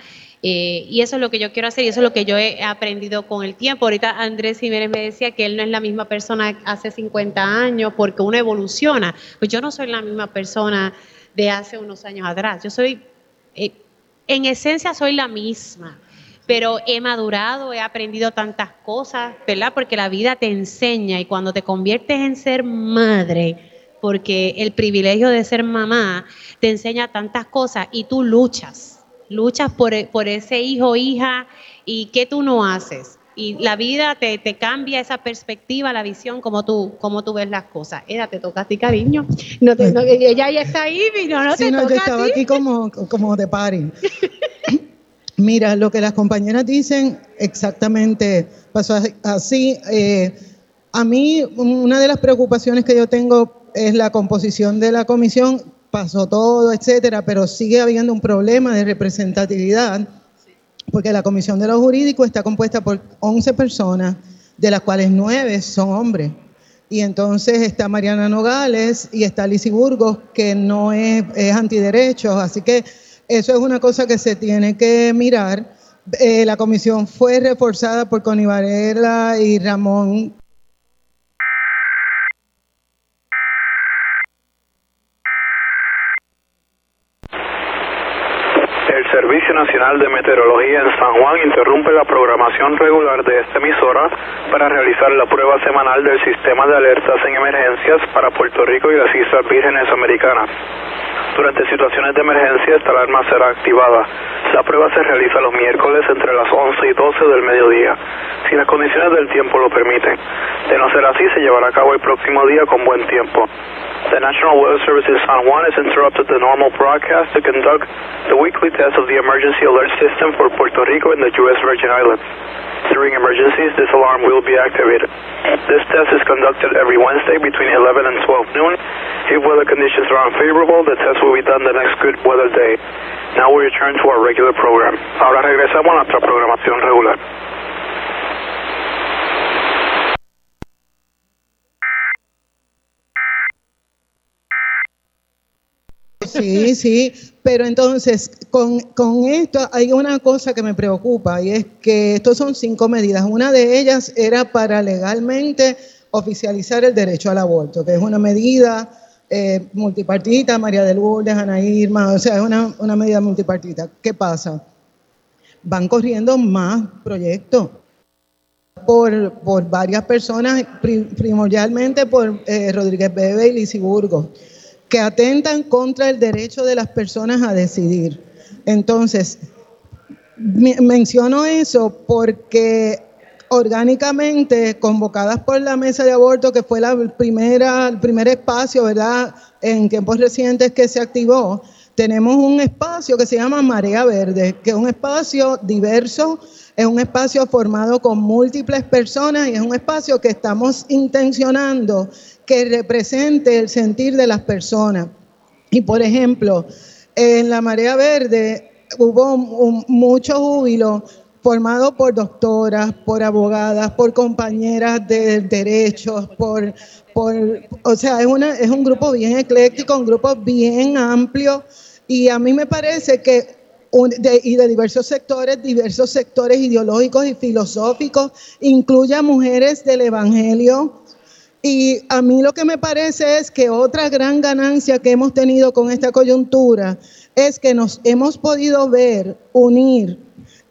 eh, y eso es lo que yo quiero hacer y eso es lo que yo he aprendido con el tiempo. Ahorita Andrés Jiménez me decía que él no es la misma persona hace 50 años porque uno evoluciona. Pues yo no soy la misma persona de hace unos años atrás. Yo soy, eh, en esencia soy la misma, pero he madurado, he aprendido tantas cosas, ¿verdad? Porque la vida te enseña y cuando te conviertes en ser madre, porque el privilegio de ser mamá te enseña tantas cosas y tú luchas luchas por, por ese hijo o hija y qué tú no haces. Y la vida te, te, cambia esa perspectiva, la visión, como tú, como tú ves las cosas. Era, te toca a ti, cariño. No te, ella ya está ahí, no, no te no, yo estaba aquí como, como de party. Mira, lo que las compañeras dicen exactamente pasó así. Eh, a mí, una de las preocupaciones que yo tengo es la composición de la comisión pasó todo, etcétera, pero sigue habiendo un problema de representatividad, porque la Comisión de lo Jurídico está compuesta por 11 personas, de las cuales 9 son hombres. Y entonces está Mariana Nogales y está Lizy Burgos, que no es, es antiderechos. Así que eso es una cosa que se tiene que mirar. Eh, la comisión fue reforzada por Connie Varela y Ramón Servicio Nacional de Meteorología en San Juan interrumpe la programación regular de esta emisora para realizar la prueba semanal del sistema de alertas en emergencias para Puerto Rico y las Islas Vírgenes Americanas. Durante situaciones de emergencia esta alarma será activada. La prueba se realiza los miércoles entre las 11 y 12 del mediodía, si las condiciones del tiempo lo permiten. De no ser así, se llevará a cabo el próximo día con buen tiempo. The National Weather Service in San Juan has interrupted the normal broadcast to conduct the weekly test of the emergency alert system for Puerto Rico and the U.S. Virgin Islands. During emergencies, this alarm will be activated. This test is conducted every Wednesday between 11 and 12 noon. If weather conditions are unfavorable, the test will be done the next good weather day. Now we return to our regular program. Ahora regresamos a nuestra programación regular. Sí, sí, pero entonces con, con, esto hay una cosa que me preocupa y es que estos son cinco medidas. Una de ellas era para legalmente oficializar el derecho al aborto, que es una medida eh, multipartita, María de Lourdes, Ana Irma, o sea, es una, una medida multipartita. ¿Qué pasa? Van corriendo más proyectos por, por varias personas, primordialmente por eh, Rodríguez Bebe y Lizy Burgos que atentan contra el derecho de las personas a decidir. Entonces, menciono eso porque orgánicamente convocadas por la mesa de aborto, que fue la primera, el primer espacio, ¿verdad?, en tiempos recientes que se activó, tenemos un espacio que se llama Marea Verde, que es un espacio diverso, es un espacio formado con múltiples personas y es un espacio que estamos intencionando que represente el sentir de las personas. Y por ejemplo, en la Marea Verde hubo mucho júbilo formado por doctoras, por abogadas, por compañeras de derechos, por, por o sea, es, una, es un grupo bien ecléctico, un grupo bien amplio y a mí me parece que y de diversos sectores, diversos sectores ideológicos y filosóficos, incluye a mujeres del Evangelio. Y a mí lo que me parece es que otra gran ganancia que hemos tenido con esta coyuntura es que nos hemos podido ver, unir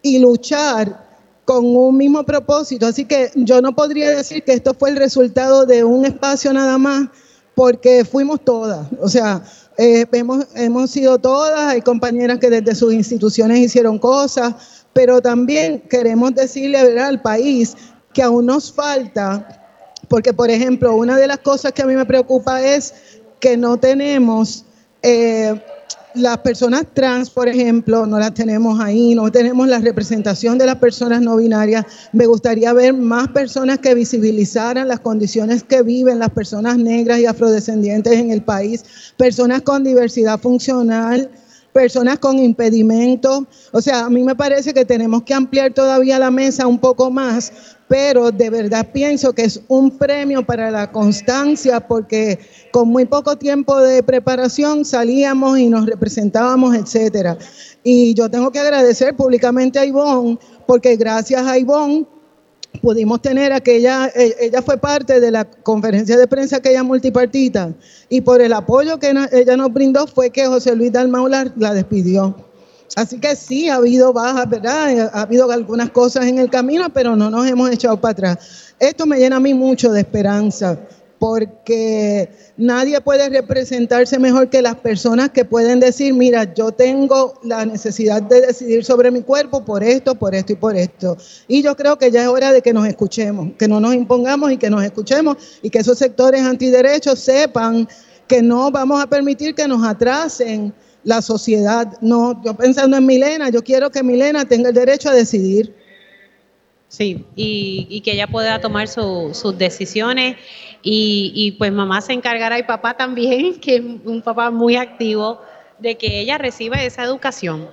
y luchar con un mismo propósito. Así que yo no podría decir que esto fue el resultado de un espacio nada más, porque fuimos todas. O sea, eh, hemos, sido todas, hay compañeras que desde sus instituciones hicieron cosas, pero también queremos decirle al país que aún nos falta, porque por ejemplo, una de las cosas que a mí me preocupa es que no tenemos eh, las personas trans, por ejemplo, no las tenemos ahí, no tenemos la representación de las personas no binarias. Me gustaría ver más personas que visibilizaran las condiciones que viven las personas negras y afrodescendientes en el país, personas con diversidad funcional, personas con impedimentos. O sea, a mí me parece que tenemos que ampliar todavía la mesa un poco más, pero de verdad pienso que es un premio para la constancia porque con muy poco tiempo de preparación salíamos y nos representábamos, etcétera. Y yo tengo que agradecer públicamente a Ivonne porque gracias a Ivonne pudimos tener aquella, eh, ella fue parte de la conferencia de prensa aquella multipartita y por el apoyo que ella nos brindó fue que José Luis Dalmau la, la despidió. Así que sí, ha habido bajas, ¿verdad? Ha habido algunas cosas en el camino, pero no nos hemos echado para atrás. Esto me llena a mí mucho de esperanza porque nadie puede representarse mejor que las personas que pueden decir, mira, yo tengo la necesidad de decidir sobre mi cuerpo por esto, por esto y por esto. Y yo creo que ya es hora de que nos escuchemos, que no nos impongamos y que nos escuchemos y que esos sectores antiderechos sepan que no vamos a permitir que nos atrasen la sociedad. No, yo pensando en Milena, yo quiero que Milena tenga el derecho a decidir. Sí, y, que ella pueda tomar sus decisiones y, pues mamá se encargará y papá también, que es un papá muy activo, de que ella reciba esa educación,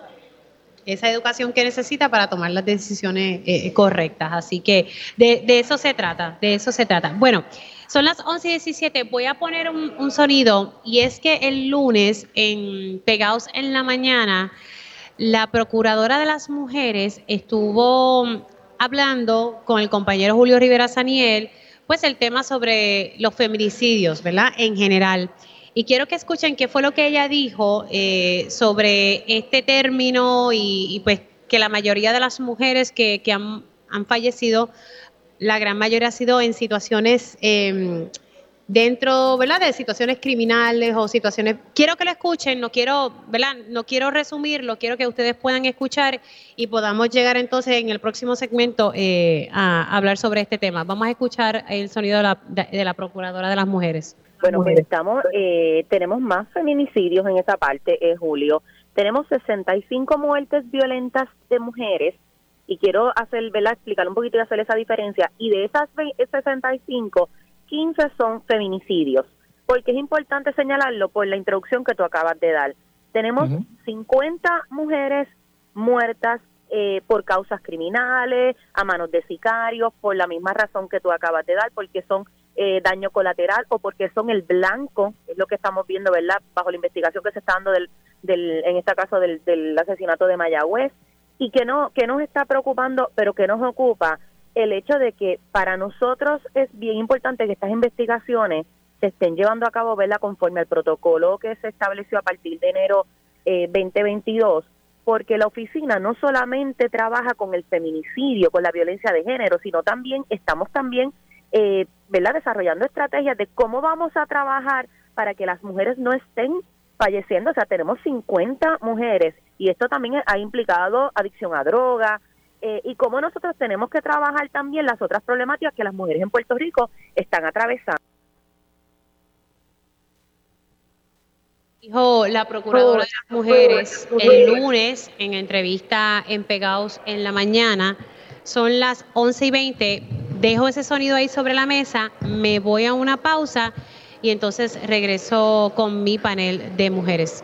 esa educación que necesita para tomar las decisiones eh, correctas. Así que de, eso se trata, de eso se trata. Bueno, son las 11 y 17, voy a poner un, un sonido y es que el lunes en Pegados en la Mañana, la Procuradora de las Mujeres estuvo hablando con el compañero Julio Rivera Saniel, pues el tema sobre los feminicidios, ¿verdad? En general. Y quiero que escuchen qué fue lo que ella dijo eh, sobre este término y, pues que la mayoría de las mujeres que, han, han, fallecido, la gran mayoría ha sido en situaciones... Eh, dentro, ¿verdad? De situaciones criminales o situaciones. Quiero que lo escuchen, no quiero, ¿verdad? No quiero resumirlo, quiero que ustedes puedan escuchar y podamos llegar entonces en el próximo segmento eh, a, hablar sobre este tema. Vamos a escuchar el sonido de la, de, la procuradora de las mujeres. Bueno, pues estamos, eh, tenemos más feminicidios en esa parte, eh, Julio. Tenemos 65 muertes violentas de mujeres y quiero hacer, ¿verdad? Explicar un poquito y hacer esa diferencia. Y de esas 65 15 son feminicidios. Porque es importante señalarlo por la introducción que tú acabas de dar. Tenemos 50 mujeres muertas eh, por causas criminales, a manos de sicarios, por la misma razón que tú acabas de dar, porque son eh, daño colateral o porque son el blanco, es lo que estamos viendo, ¿verdad? Bajo la investigación que se está dando del, del en este caso del, del asesinato de Mayagüez, y que no que nos está preocupando, pero que nos ocupa el hecho de que para nosotros es bien importante que estas investigaciones se estén llevando a cabo, verla conforme al protocolo que se estableció a partir de enero eh, 2022, porque la oficina no solamente trabaja con el feminicidio, con la violencia de género, sino también estamos también, eh, ¿verdad?, desarrollando estrategias de cómo vamos a trabajar para que las mujeres no estén falleciendo. O sea, tenemos 50 mujeres y esto también ha implicado adicción a droga, eh, y cómo nosotros tenemos que trabajar también las otras problemáticas que las mujeres en Puerto Rico están atravesando. Dijo la Procuradora de las Mujeres el lunes en entrevista en Pegaos en la mañana. Son las 11 y 20. Dejo ese sonido ahí sobre la mesa, me voy a una pausa y entonces regreso con mi panel de mujeres.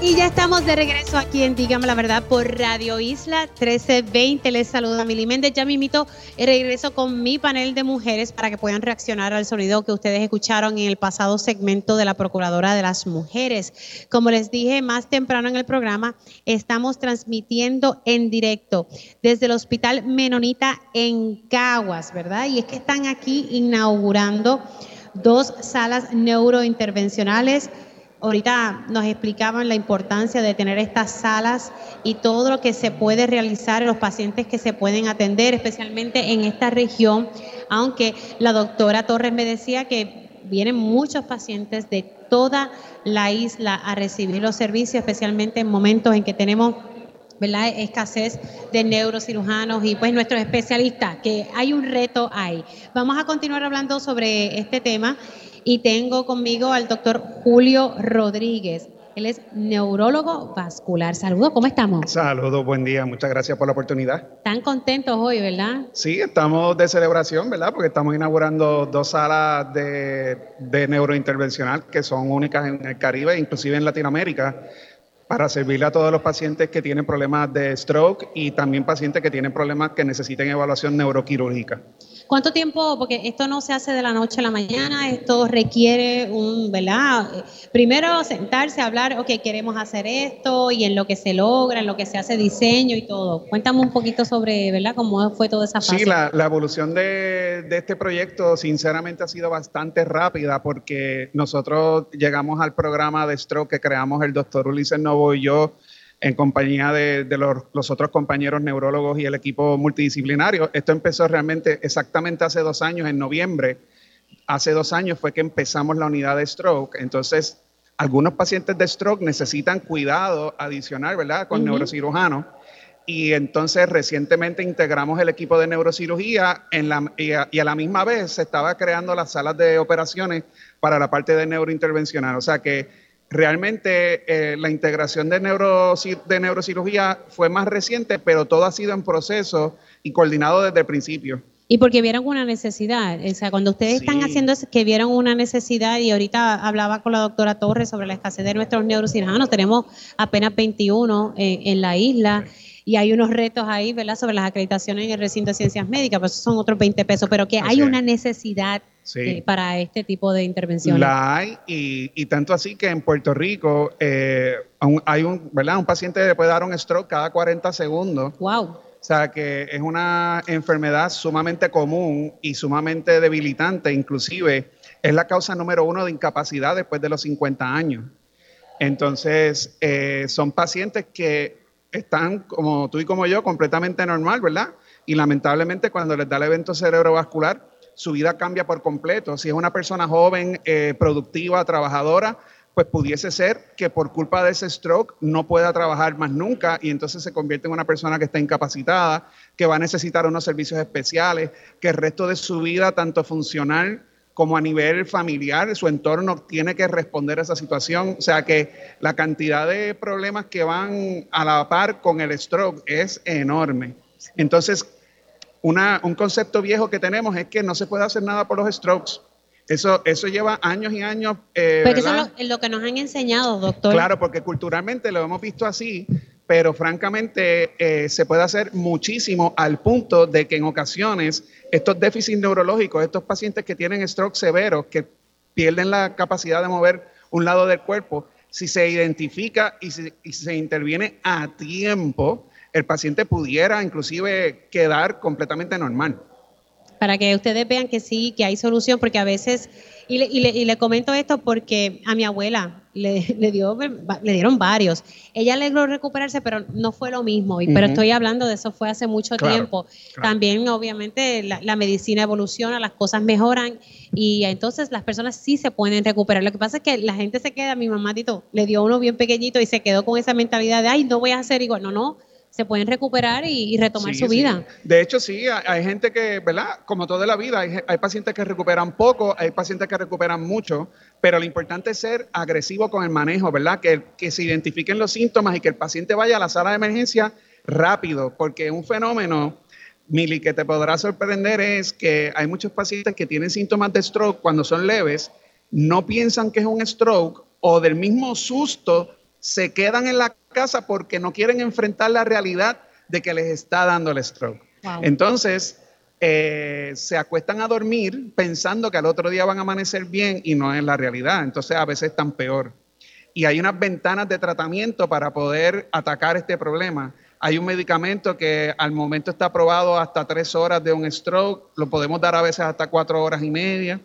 Y ya estamos de regreso aquí en Dígame la Verdad por Radio Isla 1320. Les saluda Mili Méndez. Ya me invito regreso con mi panel de mujeres para que puedan reaccionar al sonido que ustedes escucharon en el pasado segmento de la Procuradora de las Mujeres. Como les dije más temprano en el programa, estamos transmitiendo en directo desde el Hospital Menonita en Caguas, ¿verdad? Y es que están aquí inaugurando dos salas neurointervencionales ahorita nos explicaban la importancia de tener estas salas y todo lo que se puede realizar en los pacientes que se pueden atender, especialmente en esta región, aunque la doctora Torres me decía que vienen muchos pacientes de toda la isla a recibir los servicios, especialmente en momentos en que tenemos escasez de neurocirujanos y pues nuestros especialistas, que hay un reto ahí. Vamos a continuar hablando sobre este tema y tengo conmigo al doctor Julio Rodríguez. Él es neurólogo vascular. Saludos, ¿cómo estamos? Saludos, buen día, muchas gracias por la oportunidad. Están contentos hoy, ¿verdad? Sí, estamos de celebración, ¿verdad? Porque estamos inaugurando dos salas de, de neurointervencional que son únicas en el Caribe, inclusive en Latinoamérica, para servirle a todos los pacientes que tienen problemas de stroke y también pacientes que tienen problemas que necesiten evaluación neuroquirúrgica. ¿Cuánto tiempo? Porque esto no se hace de la noche a la mañana, esto requiere un, ¿verdad? Primero sentarse a hablar, ok, queremos hacer esto y en lo que se logra, en lo que se hace diseño y todo. Cuéntame un poquito sobre, ¿verdad? ¿Cómo fue toda esa fase? Sí, la, la evolución de, de, este proyecto sinceramente ha sido bastante rápida porque nosotros llegamos al programa de stroke que creamos el doctor Ulises Y yo en compañía de, los, otros compañeros neurólogos y el equipo multidisciplinario. Esto empezó realmente exactamente hace dos años, en noviembre. Hace dos años fue que empezamos la unidad de stroke. Entonces, algunos pacientes de stroke necesitan cuidado adicional, ¿verdad? Con neurocirujano. Y entonces recientemente integramos el equipo de neurocirugía en la, y, a, y, a, la misma vez se estaba creando las salas de operaciones para la parte de neurointervencional. O sea que Realmente eh, la integración de, neuro, de neurocirugía fue más reciente, pero todo ha sido en proceso y coordinado desde el principio. Y porque vieron una necesidad, o sea, cuando ustedes están haciendo es que vieron una necesidad y ahorita hablaba con la doctora Torres sobre la escasez de nuestros neurocirujanos, tenemos apenas 21 en, en la isla y hay unos retos ahí, ¿verdad?, sobre las acreditaciones en el recinto de ciencias médicas, pues son otros 20 pesos, pero que hay una necesidad eh, para este tipo de intervenciones. La hay, y, y tanto así que en Puerto Rico eh, hay un, ¿verdad? Un paciente le puede dar un stroke cada 40 segundos. ¡Wow! O sea, que es una enfermedad sumamente común y sumamente debilitante, inclusive es la causa número uno de incapacidad después de los 50 años. Entonces, eh, son pacientes que están, como tú y como yo, completamente normal, ¿verdad? Y lamentablemente cuando les da el evento cerebrovascular, su vida cambia por completo. Si es una persona joven, eh, productiva, trabajadora, pues pudiese ser que por culpa de ese stroke no pueda trabajar más nunca y entonces se convierte en una persona que está incapacitada, que va a necesitar unos servicios especiales, que el resto de su vida, tanto funcional como a nivel familiar, su entorno tiene que responder a esa situación. O sea que la cantidad de problemas que van a la par con el stroke es enorme. Entonces, una, un concepto viejo que tenemos es que no se puede hacer nada por los strokes. Eso, eso lleva años y años. Eh, Pero eso es lo, lo, que nos han enseñado, doctor. Claro, porque culturalmente lo hemos visto así, pero francamente eh, se puede hacer muchísimo al punto de que en ocasiones estos déficits neurológicos, estos pacientes que tienen stroke severos, que pierden la capacidad de mover un lado del cuerpo, si se identifica y, si, se interviene a tiempo, el paciente pudiera inclusive quedar completamente normal. Para que ustedes vean que sí, que hay solución, porque a veces, y le comento esto porque a mi abuela, le, le, dio, le dieron varios. Ella logró recuperarse, pero no fue lo mismo. Y, uh -huh. Pero estoy hablando de eso fue hace mucho claro, tiempo. Claro. También, obviamente, la, la, medicina evoluciona, las cosas mejoran y entonces las personas sí se pueden recuperar. Lo que pasa es que la gente se queda, mi mamá Tito, le dio uno bien pequeñito y se quedó con esa mentalidad de, ay, no voy a hacer igual. No, no se pueden recuperar y, y retomar sí, su vida. De hecho, sí, hay, hay, gente que, ¿verdad? Como toda la vida, hay, hay, pacientes que recuperan poco, hay pacientes que recuperan mucho, pero lo importante es ser agresivo con el manejo, ¿verdad? Que, que se identifiquen los síntomas y que el paciente vaya a la sala de emergencia rápido, porque un fenómeno, Mili, que te podrá sorprender es que hay muchos pacientes que tienen síntomas de stroke cuando son leves, no piensan que es un stroke o del mismo susto se quedan en la casa porque no quieren enfrentar la realidad de que les está dando el stroke. Entonces, eh, se acuestan a dormir pensando que al otro día van a amanecer bien y no es la realidad. Entonces, a veces están peor. Y hay unas ventanas de tratamiento para poder atacar este problema. Hay un medicamento que al momento está aprobado hasta tres horas de un stroke, lo podemos dar a veces hasta cuatro horas y media.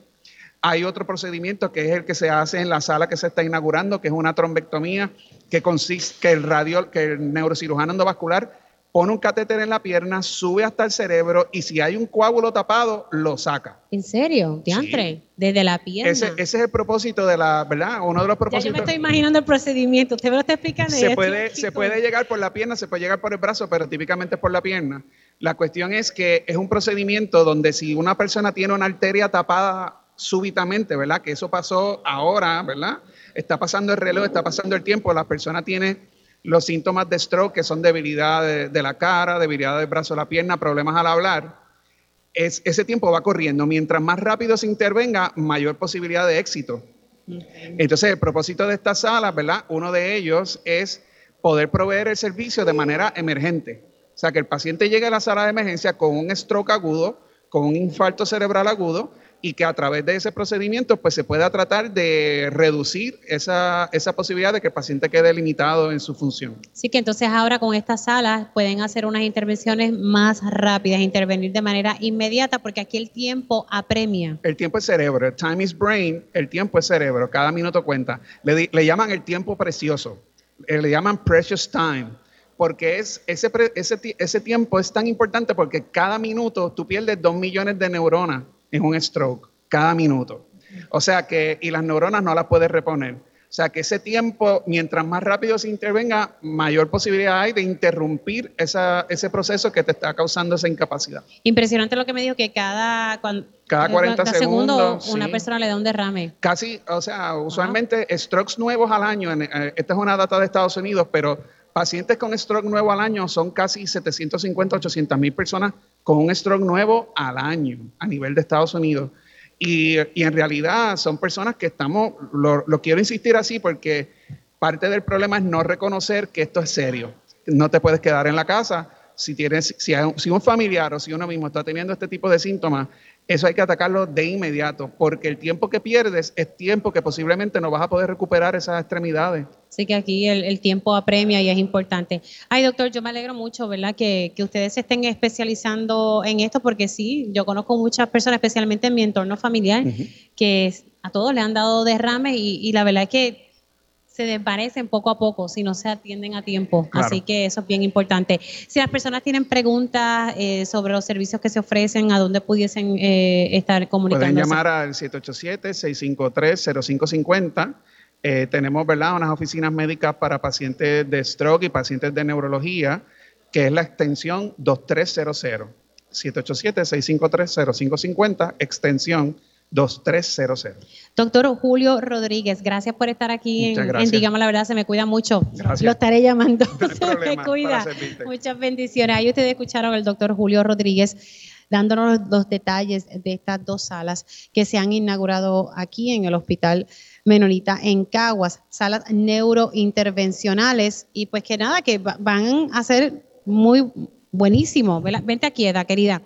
Hay otro procedimiento que es el que se hace en la sala que se está inaugurando, que es una trombectomía, que consiste que el radio, que el neurocirujano endovascular pone un catéter en la pierna, sube hasta el cerebro y si hay un coágulo tapado, lo saca. ¿En serio? Diantre, desde la pierna. Ese, ese, es el propósito de la, ¿verdad? Uno de los propósitos. Ya yo me estoy imaginando el procedimiento. Usted me lo está explicando. Se puede, se puede llegar por la pierna, se puede llegar por el brazo, pero típicamente es por la pierna. La cuestión es que es un procedimiento donde si una persona tiene una arteria tapada súbitamente, ¿verdad? Que eso pasó ahora, ¿verdad? Está pasando el reloj, está pasando el tiempo, la persona tiene los síntomas de stroke, que son debilidad de, la cara, debilidad del brazo, la pierna, problemas al hablar, es, ese tiempo va corriendo. Mientras más rápido se intervenga, mayor posibilidad de éxito. Entonces, el propósito de esta sala, ¿verdad? Uno de ellos es poder proveer el servicio de manera emergente. O sea, que el paciente llegue a la sala de emergencia con un stroke agudo, con un infarto cerebral agudo, y que a través de ese procedimiento pues se pueda tratar de reducir esa, esa posibilidad de que el paciente quede limitado en su función. Sí, que entonces ahora con estas salas pueden hacer unas intervenciones más rápidas, intervenir de manera inmediata, porque aquí el tiempo apremia. El tiempo es cerebro, time is brain, el tiempo es cerebro, cada minuto cuenta. Le, le llaman el tiempo precioso, eh, le llaman precious time porque es ese, ese, ese tiempo es tan importante porque cada minuto tú pierdes dos millones de neuronas en un stroke cada minuto. O sea que, y las neuronas no las puedes reponer. O sea que ese tiempo, mientras más rápido se intervenga, mayor posibilidad hay de interrumpir esa, ese proceso que te está causando esa incapacidad. Impresionante lo que me dijo que cada, cuando, cada 40 segundos, una persona le da un derrame. Casi, o sea, usualmente strokes nuevos al año, eh, esta es una data de Estados Unidos, pero pacientes con stroke nuevo al año son casi 750, 800 mil personas con un stroke nuevo al año a nivel de Estados Unidos. Y, en realidad son personas que estamos, lo, quiero insistir así porque parte del problema es no reconocer que esto es serio. No te puedes quedar en la casa. Si, tienes, si, si un familiar o si uno mismo está teniendo este tipo de síntomas, eso hay que atacarlo de inmediato, porque el tiempo que pierdes es tiempo que posiblemente no vas a poder recuperar esas extremidades. Sí, que aquí el, tiempo apremia y es importante. Ay, doctor, yo me alegro mucho, ¿verdad? Que, ustedes se estén especializando en esto, porque sí, yo conozco muchas personas, especialmente en mi entorno familiar, que a todos le han dado derrames y, y la verdad es que se desvanecen poco a poco si no se atienden a tiempo. Así que eso es bien importante. Si las personas tienen preguntas eh, sobre los servicios que se ofrecen, a dónde pudiesen eh, estar comunicándose. Pueden llamar al 787-653-0550. Eh, tenemos ¿verdad? unas oficinas médicas para pacientes de stroke y pacientes de neurología, que es la extensión 2300. 787-653-0550, extensión 2300. Doctor Julio Rodríguez, gracias por estar aquí en, Digamos la Verdad, se me cuida mucho. Gracias. Lo estaré llamando. se me cuida. Muchas bendiciones. Ahí ustedes escucharon al doctor Julio Rodríguez dándonos los detalles de estas dos salas que se han inaugurado aquí en el Hospital Menonita en Caguas, salas neurointervencionales y pues que nada, que van a ser muy buenísimo. Vente aquí, Eda, querida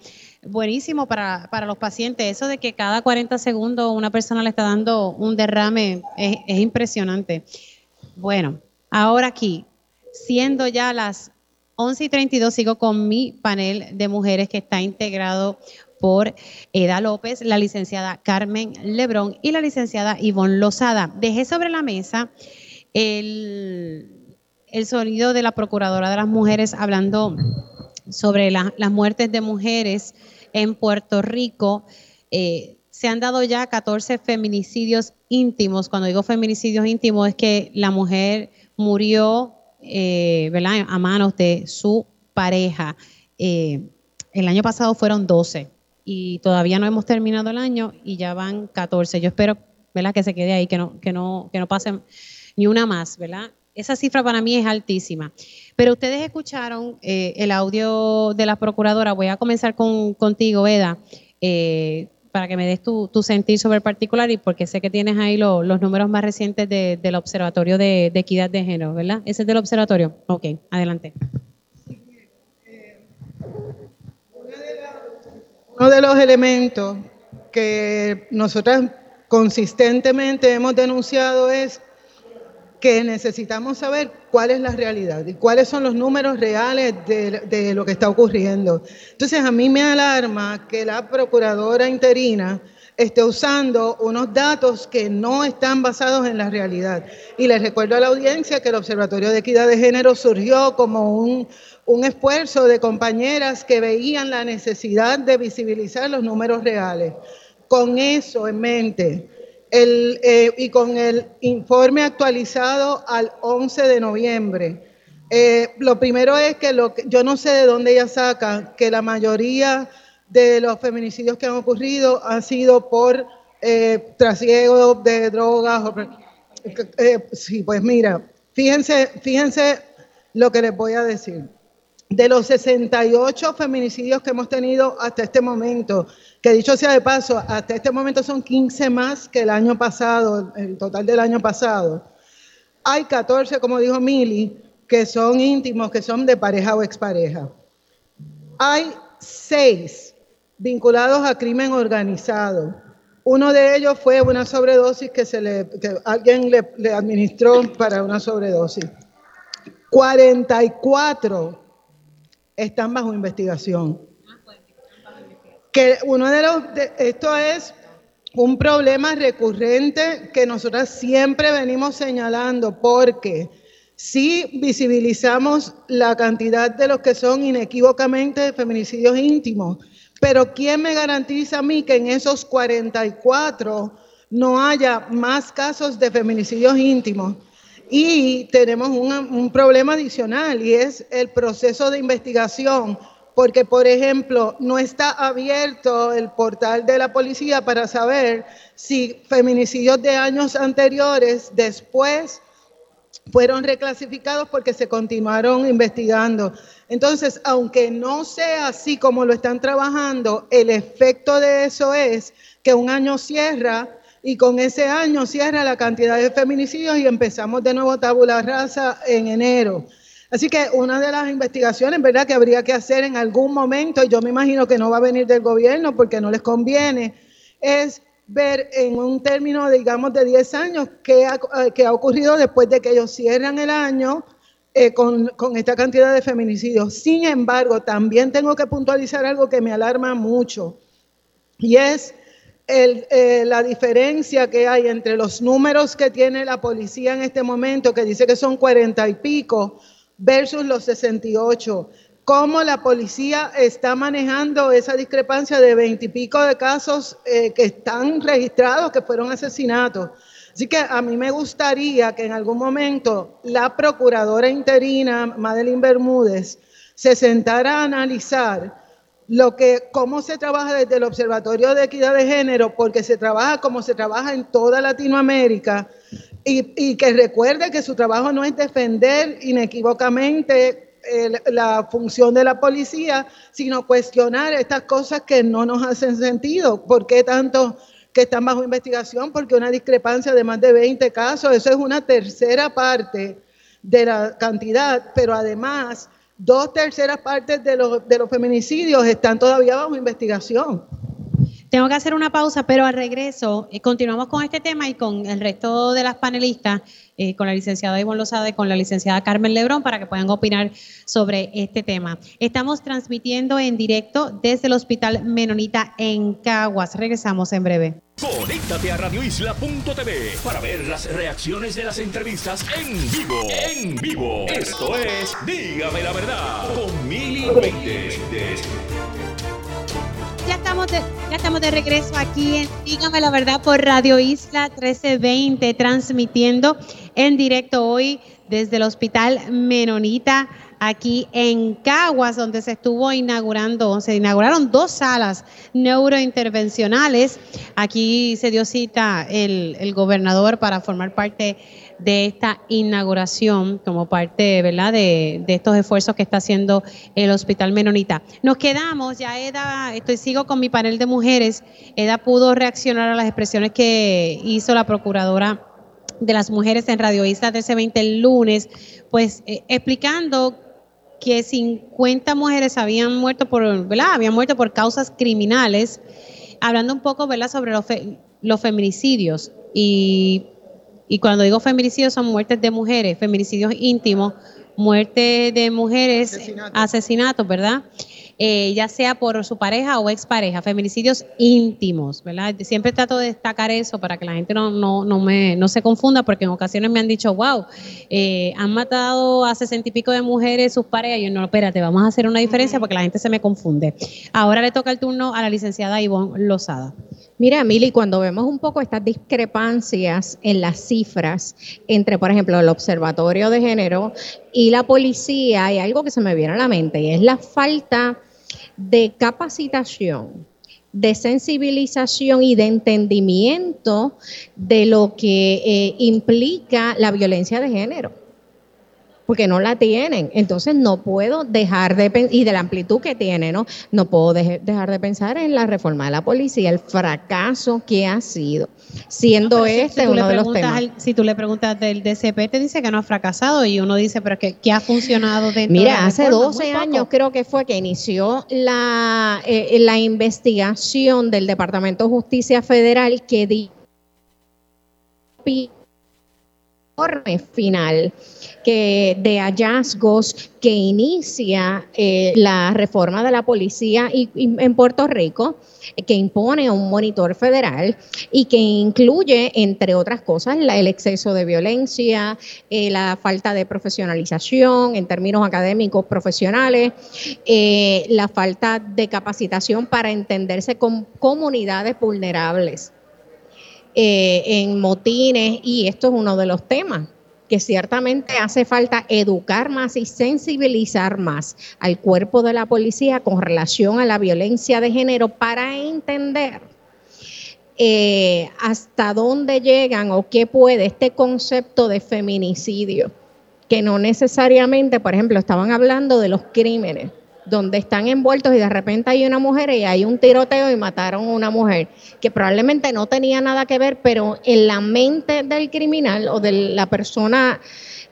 buenísimo para, los pacientes. Eso de que cada 40 segundos una persona le está dando un derrame es, impresionante. Bueno, ahora aquí, siendo ya las 11 y 32, sigo con mi panel de mujeres que está integrado por Eda López, la licenciada Carmen Lebrón y la licenciada Ivonne Lozada. Dejé sobre la mesa el, el sonido de la Procuradora de las Mujeres hablando sobre las muertes de mujeres en Puerto Rico. Eh, se han dado ya 14 feminicidios íntimos. Cuando digo feminicidios íntimos es que la mujer murió eh, a manos de su pareja. Eh, el año pasado fueron 12 y todavía no hemos terminado el año y ya van 14. Yo espero que se quede ahí, que no, que no, que no pase ni una más, ¿verdad? Esa cifra para mí es altísima. Pero ustedes escucharon eh, el audio de la procuradora. Voy a comenzar con, contigo, Eda, eh, para que me des tu, sentir sobre el particular y porque sé que tienes ahí los números más recientes del Observatorio de, Equidad de Género, ¿verdad? ¿Ese es del Observatorio? Ok, adelante. Uno de los elementos que nosotras consistentemente hemos denunciado es que necesitamos saber cuál es la realidad y cuáles son los números reales de, lo que está ocurriendo. Entonces, a mí me alarma que la procuradora interina esté usando unos datos que no están basados en la realidad. Y les recuerdo a la audiencia que el Observatorio de Equidad de Género surgió como un, un esfuerzo de compañeras que veían la necesidad de visibilizar los números reales. Con eso en mente, el, eh, y con el informe actualizado al 11 de noviembre. Eh, lo primero es que, lo yo no sé de dónde ella saca que la mayoría de los feminicidios que han ocurrido han sido por eh, trasiego de drogas. Eh, sí, pues mira, fíjense, fíjense lo que les voy a decir. De los 68 feminicidios que hemos tenido hasta este momento, que dicho sea de paso, hasta este momento son 15 más que el año pasado, el total del año pasado. Hay 14, como dijo Mili, que son íntimos, que son de pareja o expareja. Hay 6 vinculados a crimen organizado. Uno de ellos fue una sobredosis que, se le, que alguien le, le administró para una sobredosis. 44 están bajo investigación que uno de los, esto es un problema recurrente que nosotras siempre venimos señalando porque si visibilizamos la cantidad de los que son inequívocamente feminicidios íntimos, pero ¿quién me garantiza a mí que en esos 44 no haya más casos de feminicidios íntimos? Y tenemos un, un problema adicional y es el proceso de investigación porque, por ejemplo, no está abierto el portal de la policía para saber si feminicidios de años anteriores después fueron reclasificados porque se continuaron investigando. Entonces, aunque no sea así como lo están trabajando, el efecto de eso es que un año cierra y con ese año cierra la cantidad de feminicidios y empezamos de nuevo tabula rasa en enero. Así que una de las investigaciones, ¿verdad?, que habría que hacer en algún momento, y yo me imagino que no va a venir del gobierno porque no les conviene, es ver en un término, digamos, de 10 años qué ha, eh, ocurrido después de que ellos cierran el año eh, con, esta cantidad de feminicidios. Sin embargo, también tengo que puntualizar algo que me alarma mucho, y es eh, la diferencia que hay entre los números que tiene la policía en este momento, que dice que son cuarenta y pico, versus los 68. ¿Cómo la policía está manejando esa discrepancia de veintipico de casos eh, que están registrados, que fueron asesinatos? Así que a mí me gustaría que en algún momento la procuradora interina, Madeline Bermúdez, se sentara a analizar lo que, cómo se trabaja desde el Observatorio de Equidad de Género, porque se trabaja como se trabaja en toda Latinoamérica, y, que recuerde que su trabajo no es defender inequívocamente la función de la policía, sino cuestionar estas cosas que no nos hacen sentido. ¿Por qué tanto que están bajo investigación? Porque una discrepancia de más de 20 casos, eso es una tercera parte de la cantidad, pero además dos terceras partes de los, de los feminicidios están todavía bajo investigación. Tengo que hacer una pausa, pero al regreso eh, continuamos con este tema y con el resto de las panelistas, eh, con la licenciada Ivonne Lozada y con la licenciada Carmen Lebrón, para que puedan opinar sobre este tema. Estamos transmitiendo en directo desde el Hospital Menonita en Caguas. Regresamos en breve. Conéctate a radioisla.tv para ver las reacciones de las entrevistas en vivo. En vivo. Esto es Dígame la verdad con Mili ya estamos, de, ya estamos de regreso aquí en Dígame la Verdad por Radio Isla 1320, transmitiendo en directo hoy desde el Hospital Menonita aquí en Caguas, donde se estuvo inaugurando, se inauguraron dos salas neurointervencionales. Aquí se dio cita el, el gobernador para formar parte de esta inauguración como parte ¿verdad? De, de estos esfuerzos que está haciendo el Hospital Menonita. Nos quedamos, ya Eda, estoy sigo con mi panel de mujeres, Eda pudo reaccionar a las expresiones que hizo la procuradora de las mujeres en Radio Isla 1320 el lunes, pues eh, explicando que 50 mujeres habían muerto por, ¿verdad? Habían muerto por causas criminales, hablando un poco, ¿verdad? sobre los, los feminicidios y, y cuando digo feminicidios son muertes de mujeres, feminicidios íntimos, muerte de mujeres, asesinatos, ¿verdad? Eh, ya sea por su pareja o expareja, feminicidios íntimos, ¿verdad? Siempre trato de destacar eso para que la gente no, no, no, me, no se confunda, porque en ocasiones me han dicho, wow, eh, han matado a sesenta y pico de mujeres sus parejas. Y yo, no, espérate, vamos a hacer una diferencia porque la gente se me confunde. Ahora le toca el turno a la licenciada Ivonne Lozada. Mira, Mili, cuando vemos un poco estas discrepancias en las cifras entre, por ejemplo, el Observatorio de Género y la policía, hay algo que se me viene a la mente y es la falta de capacitación, de sensibilización y de entendimiento de lo que eh, implica la violencia de género porque no la tienen. Entonces no puedo dejar de pensar, y de la amplitud que tiene, ¿no? No puedo dejar de pensar en la reforma de la policía, el fracaso que ha sido, siendo este uno de los temas. si tú le preguntas del DCP, te dice que no ha fracasado y uno dice, pero que, ha funcionado dentro Mira, de la hace 12 años creo que fue que inició la, eh, la investigación del Departamento de Justicia Federal que di final que de hallazgos que inicia eh, la reforma de la policía en Puerto Rico, que impone un monitor federal y que incluye, entre otras cosas, el exceso de violencia, eh, la falta de profesionalización en términos académicos profesionales, eh, la falta de capacitación para entenderse con comunidades vulnerables. En motines y esto es uno de los temas que ciertamente hace falta educar más y sensibilizar más al cuerpo de la policía con relación a la violencia de género para entender eh, hasta dónde llegan o qué puede este concepto de feminicidio, que no necesariamente, por ejemplo, estaban hablando de los crímenes donde están envueltos y de repente hay una mujer y hay un tiroteo y mataron a una mujer que probablemente no tenía nada que ver, pero en la mente del criminal o de la persona,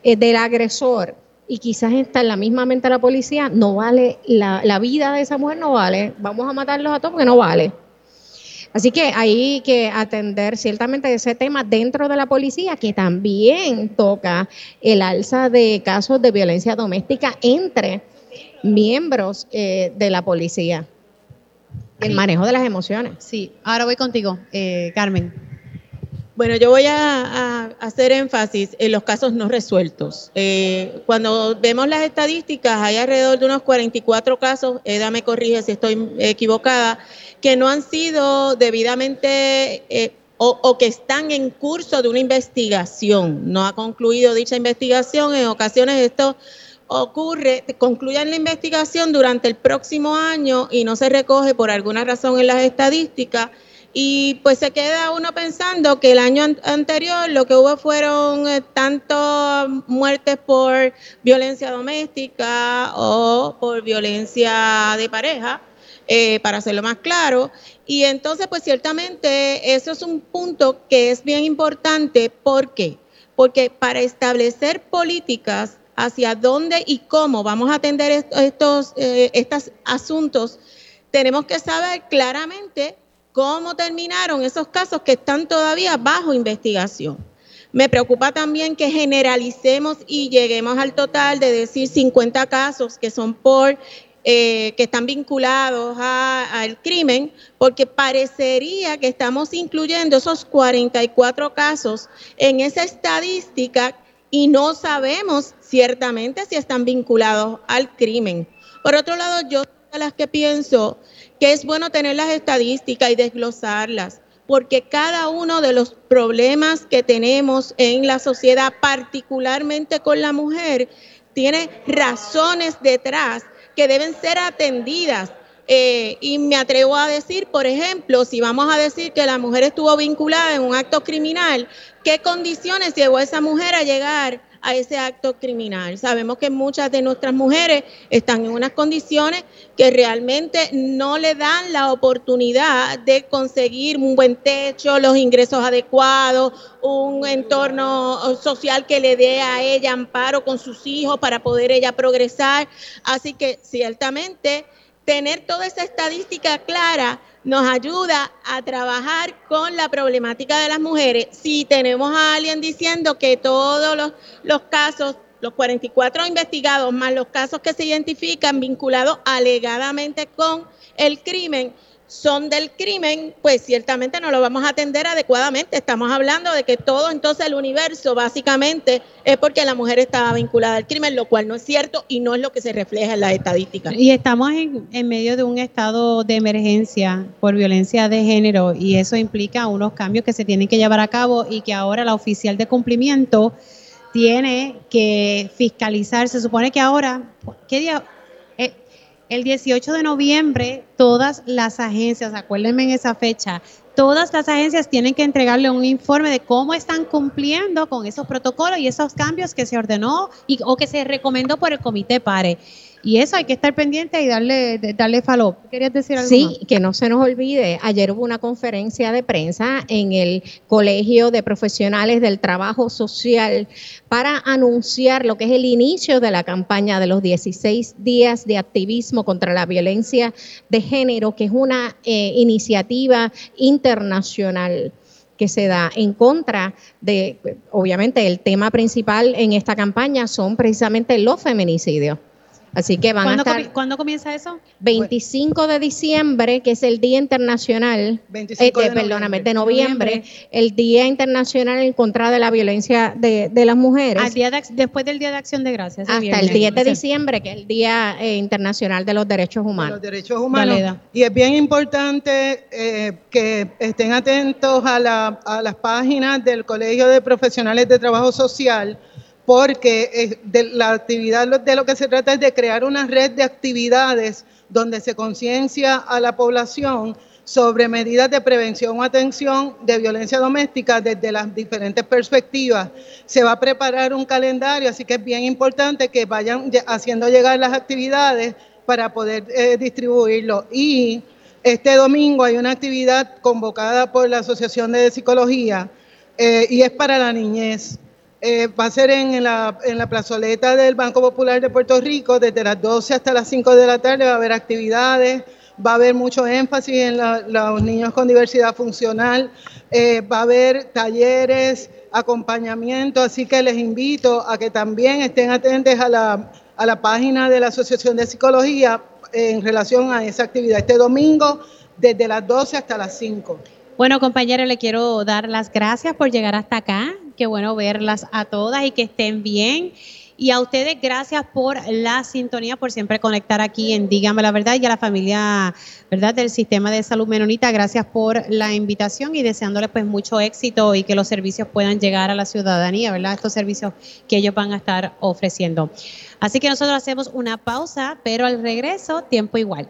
eh, del agresor, y quizás está en la misma mente de la policía, no vale, la, la vida de esa mujer no vale, vamos a matarlos a todos porque no vale. Así que hay que atender ciertamente ese tema dentro de la policía, que también toca el alza de casos de violencia doméstica entre miembros eh, de la policía. El manejo de las emociones. Sí, ahora voy contigo, eh, Carmen. Bueno, yo voy a, hacer énfasis en los casos no resueltos. Eh, cuando vemos las estadísticas, hay alrededor de unos 44 casos, Eda me corrige si estoy equivocada, que no han sido debidamente o, o, que están en curso de una investigación. No ha concluido dicha investigación. En ocasiones esto ocurre, concluyan la investigación durante el próximo año y no se recoge por alguna razón en las estadísticas y pues se queda uno pensando que el año anterior lo que hubo fueron eh, tanto muertes por violencia doméstica o por violencia de pareja, eh, para hacerlo más claro. Y entonces pues ciertamente eso es un punto que es bien importante. ¿Por qué? Porque para establecer políticas hacia dónde y cómo vamos a atender estos, eh, estos asuntos, tenemos que saber claramente cómo terminaron esos casos que están todavía bajo investigación. Me preocupa también que generalicemos y lleguemos al total de decir 50 casos que son por eh, que están vinculados al crimen, porque parecería que estamos incluyendo esos 44 casos en esa estadística y no sabemos ciertamente si están vinculados al crimen. Por otro lado, yo de las que pienso que es bueno tener las estadísticas y desglosarlas, porque cada uno de los problemas que tenemos en la sociedad, particularmente con la mujer, tiene razones detrás que deben ser atendidas Eh, y me atrevo a decir, por ejemplo, si vamos a decir que la mujer estuvo vinculada en un acto criminal, ¿qué condiciones llevó a esa mujer a llegar a ese acto criminal. Sabemos que muchas de nuestras mujeres están en unas condiciones que realmente no le dan la oportunidad de conseguir un buen techo, los ingresos adecuados, un entorno social que le dé a ella amparo con sus hijos para poder ella progresar. Así que ciertamente tener toda esa estadística clara nos ayuda a trabajar con la problemática de las mujeres. Si tenemos a alguien diciendo que todos los, los casos, los 44 investigados, más los casos que se identifican vinculados alegadamente con el crimen, son del crimen, pues ciertamente no lo vamos a atender adecuadamente. Estamos hablando de que todo entonces el universo básicamente es porque la mujer estaba vinculada al crimen, lo cual no es cierto y no es lo que se refleja en las estadísticas. Y estamos en, en medio de un estado de emergencia por violencia de género y eso implica unos cambios que se tienen que llevar a cabo y que ahora la oficial de cumplimiento tiene que fiscalizar. Se supone que ahora, ¿qué día? El 18 de noviembre, todas las agencias, acuérdenme en esa fecha, todas las agencias tienen que entregarle un informe de cómo están cumpliendo con esos protocolos y esos cambios que se ordenó y, o que se recomendó por el comité PARE. Y eso hay que estar pendiente y darle, darle follow. ¿Querías decir algo Sí, que no se nos olvide. Ayer hubo una conferencia de prensa en el Colegio de Profesionales del Trabajo Social para anunciar lo que es el inicio de la campaña de los 16 días de activismo contra la violencia de género, que es una eh, iniciativa internacional que se da en contra de, obviamente, el tema principal en esta campaña son precisamente los feminicidios. Así que van a ¿Cuándo, estar comi- ¿Cuándo comienza eso? 25 de diciembre, que es el Día Internacional, 25 eh, de de- perdóname, noviembre. de noviembre, el Día Internacional en contra de la violencia de, de las mujeres. Al día de después del Día de Acción de Gracias. hasta el viernes. 10 de diciembre, que es el Día eh, Internacional de los Derechos Humanos. los derechos humanos. Y es bien importante eh, que estén atentos a, la- a las páginas del Colegio de Profesionales de Trabajo Social, porque eh, de la actividad de lo que se trata es de crear una red de actividades donde se conciencia a la población sobre medidas de prevención o atención de violencia doméstica desde las diferentes perspectivas. Se va a preparar un calendario, así que es bien importante que vayan haciendo llegar las actividades para poder eh, distribuirlo. Y este domingo hay una actividad convocada por la Asociación de Psicología eh, y es para la niñez. Eh, va a ser en la, plazoleta del Banco Popular de Puerto Rico, desde las 12 hasta las 5 de la tarde va a haber actividades, va a haber mucho énfasis en los niños con diversidad funcional, eh, va a haber talleres, acompañamiento, así que les invito a que también estén atentos a la, a la página de la Asociación de Psicología en relación a esa actividad este domingo desde las 12 hasta las 5. Bueno, compañeros, le quiero dar las gracias por llegar hasta acá. Qué bueno verlas a todas y que estén bien. Y a ustedes, gracias por la sintonía, por siempre conectar aquí en Dígame la Verdad y a la familia, ¿verdad?, del Sistema de Salud Menonita. Gracias por la invitación y deseándoles pues mucho éxito y que los servicios puedan llegar a la ciudadanía, ¿verdad?, estos servicios que ellos van a estar ofreciendo. Así que nosotros hacemos una pausa, pero al regreso, tiempo igual.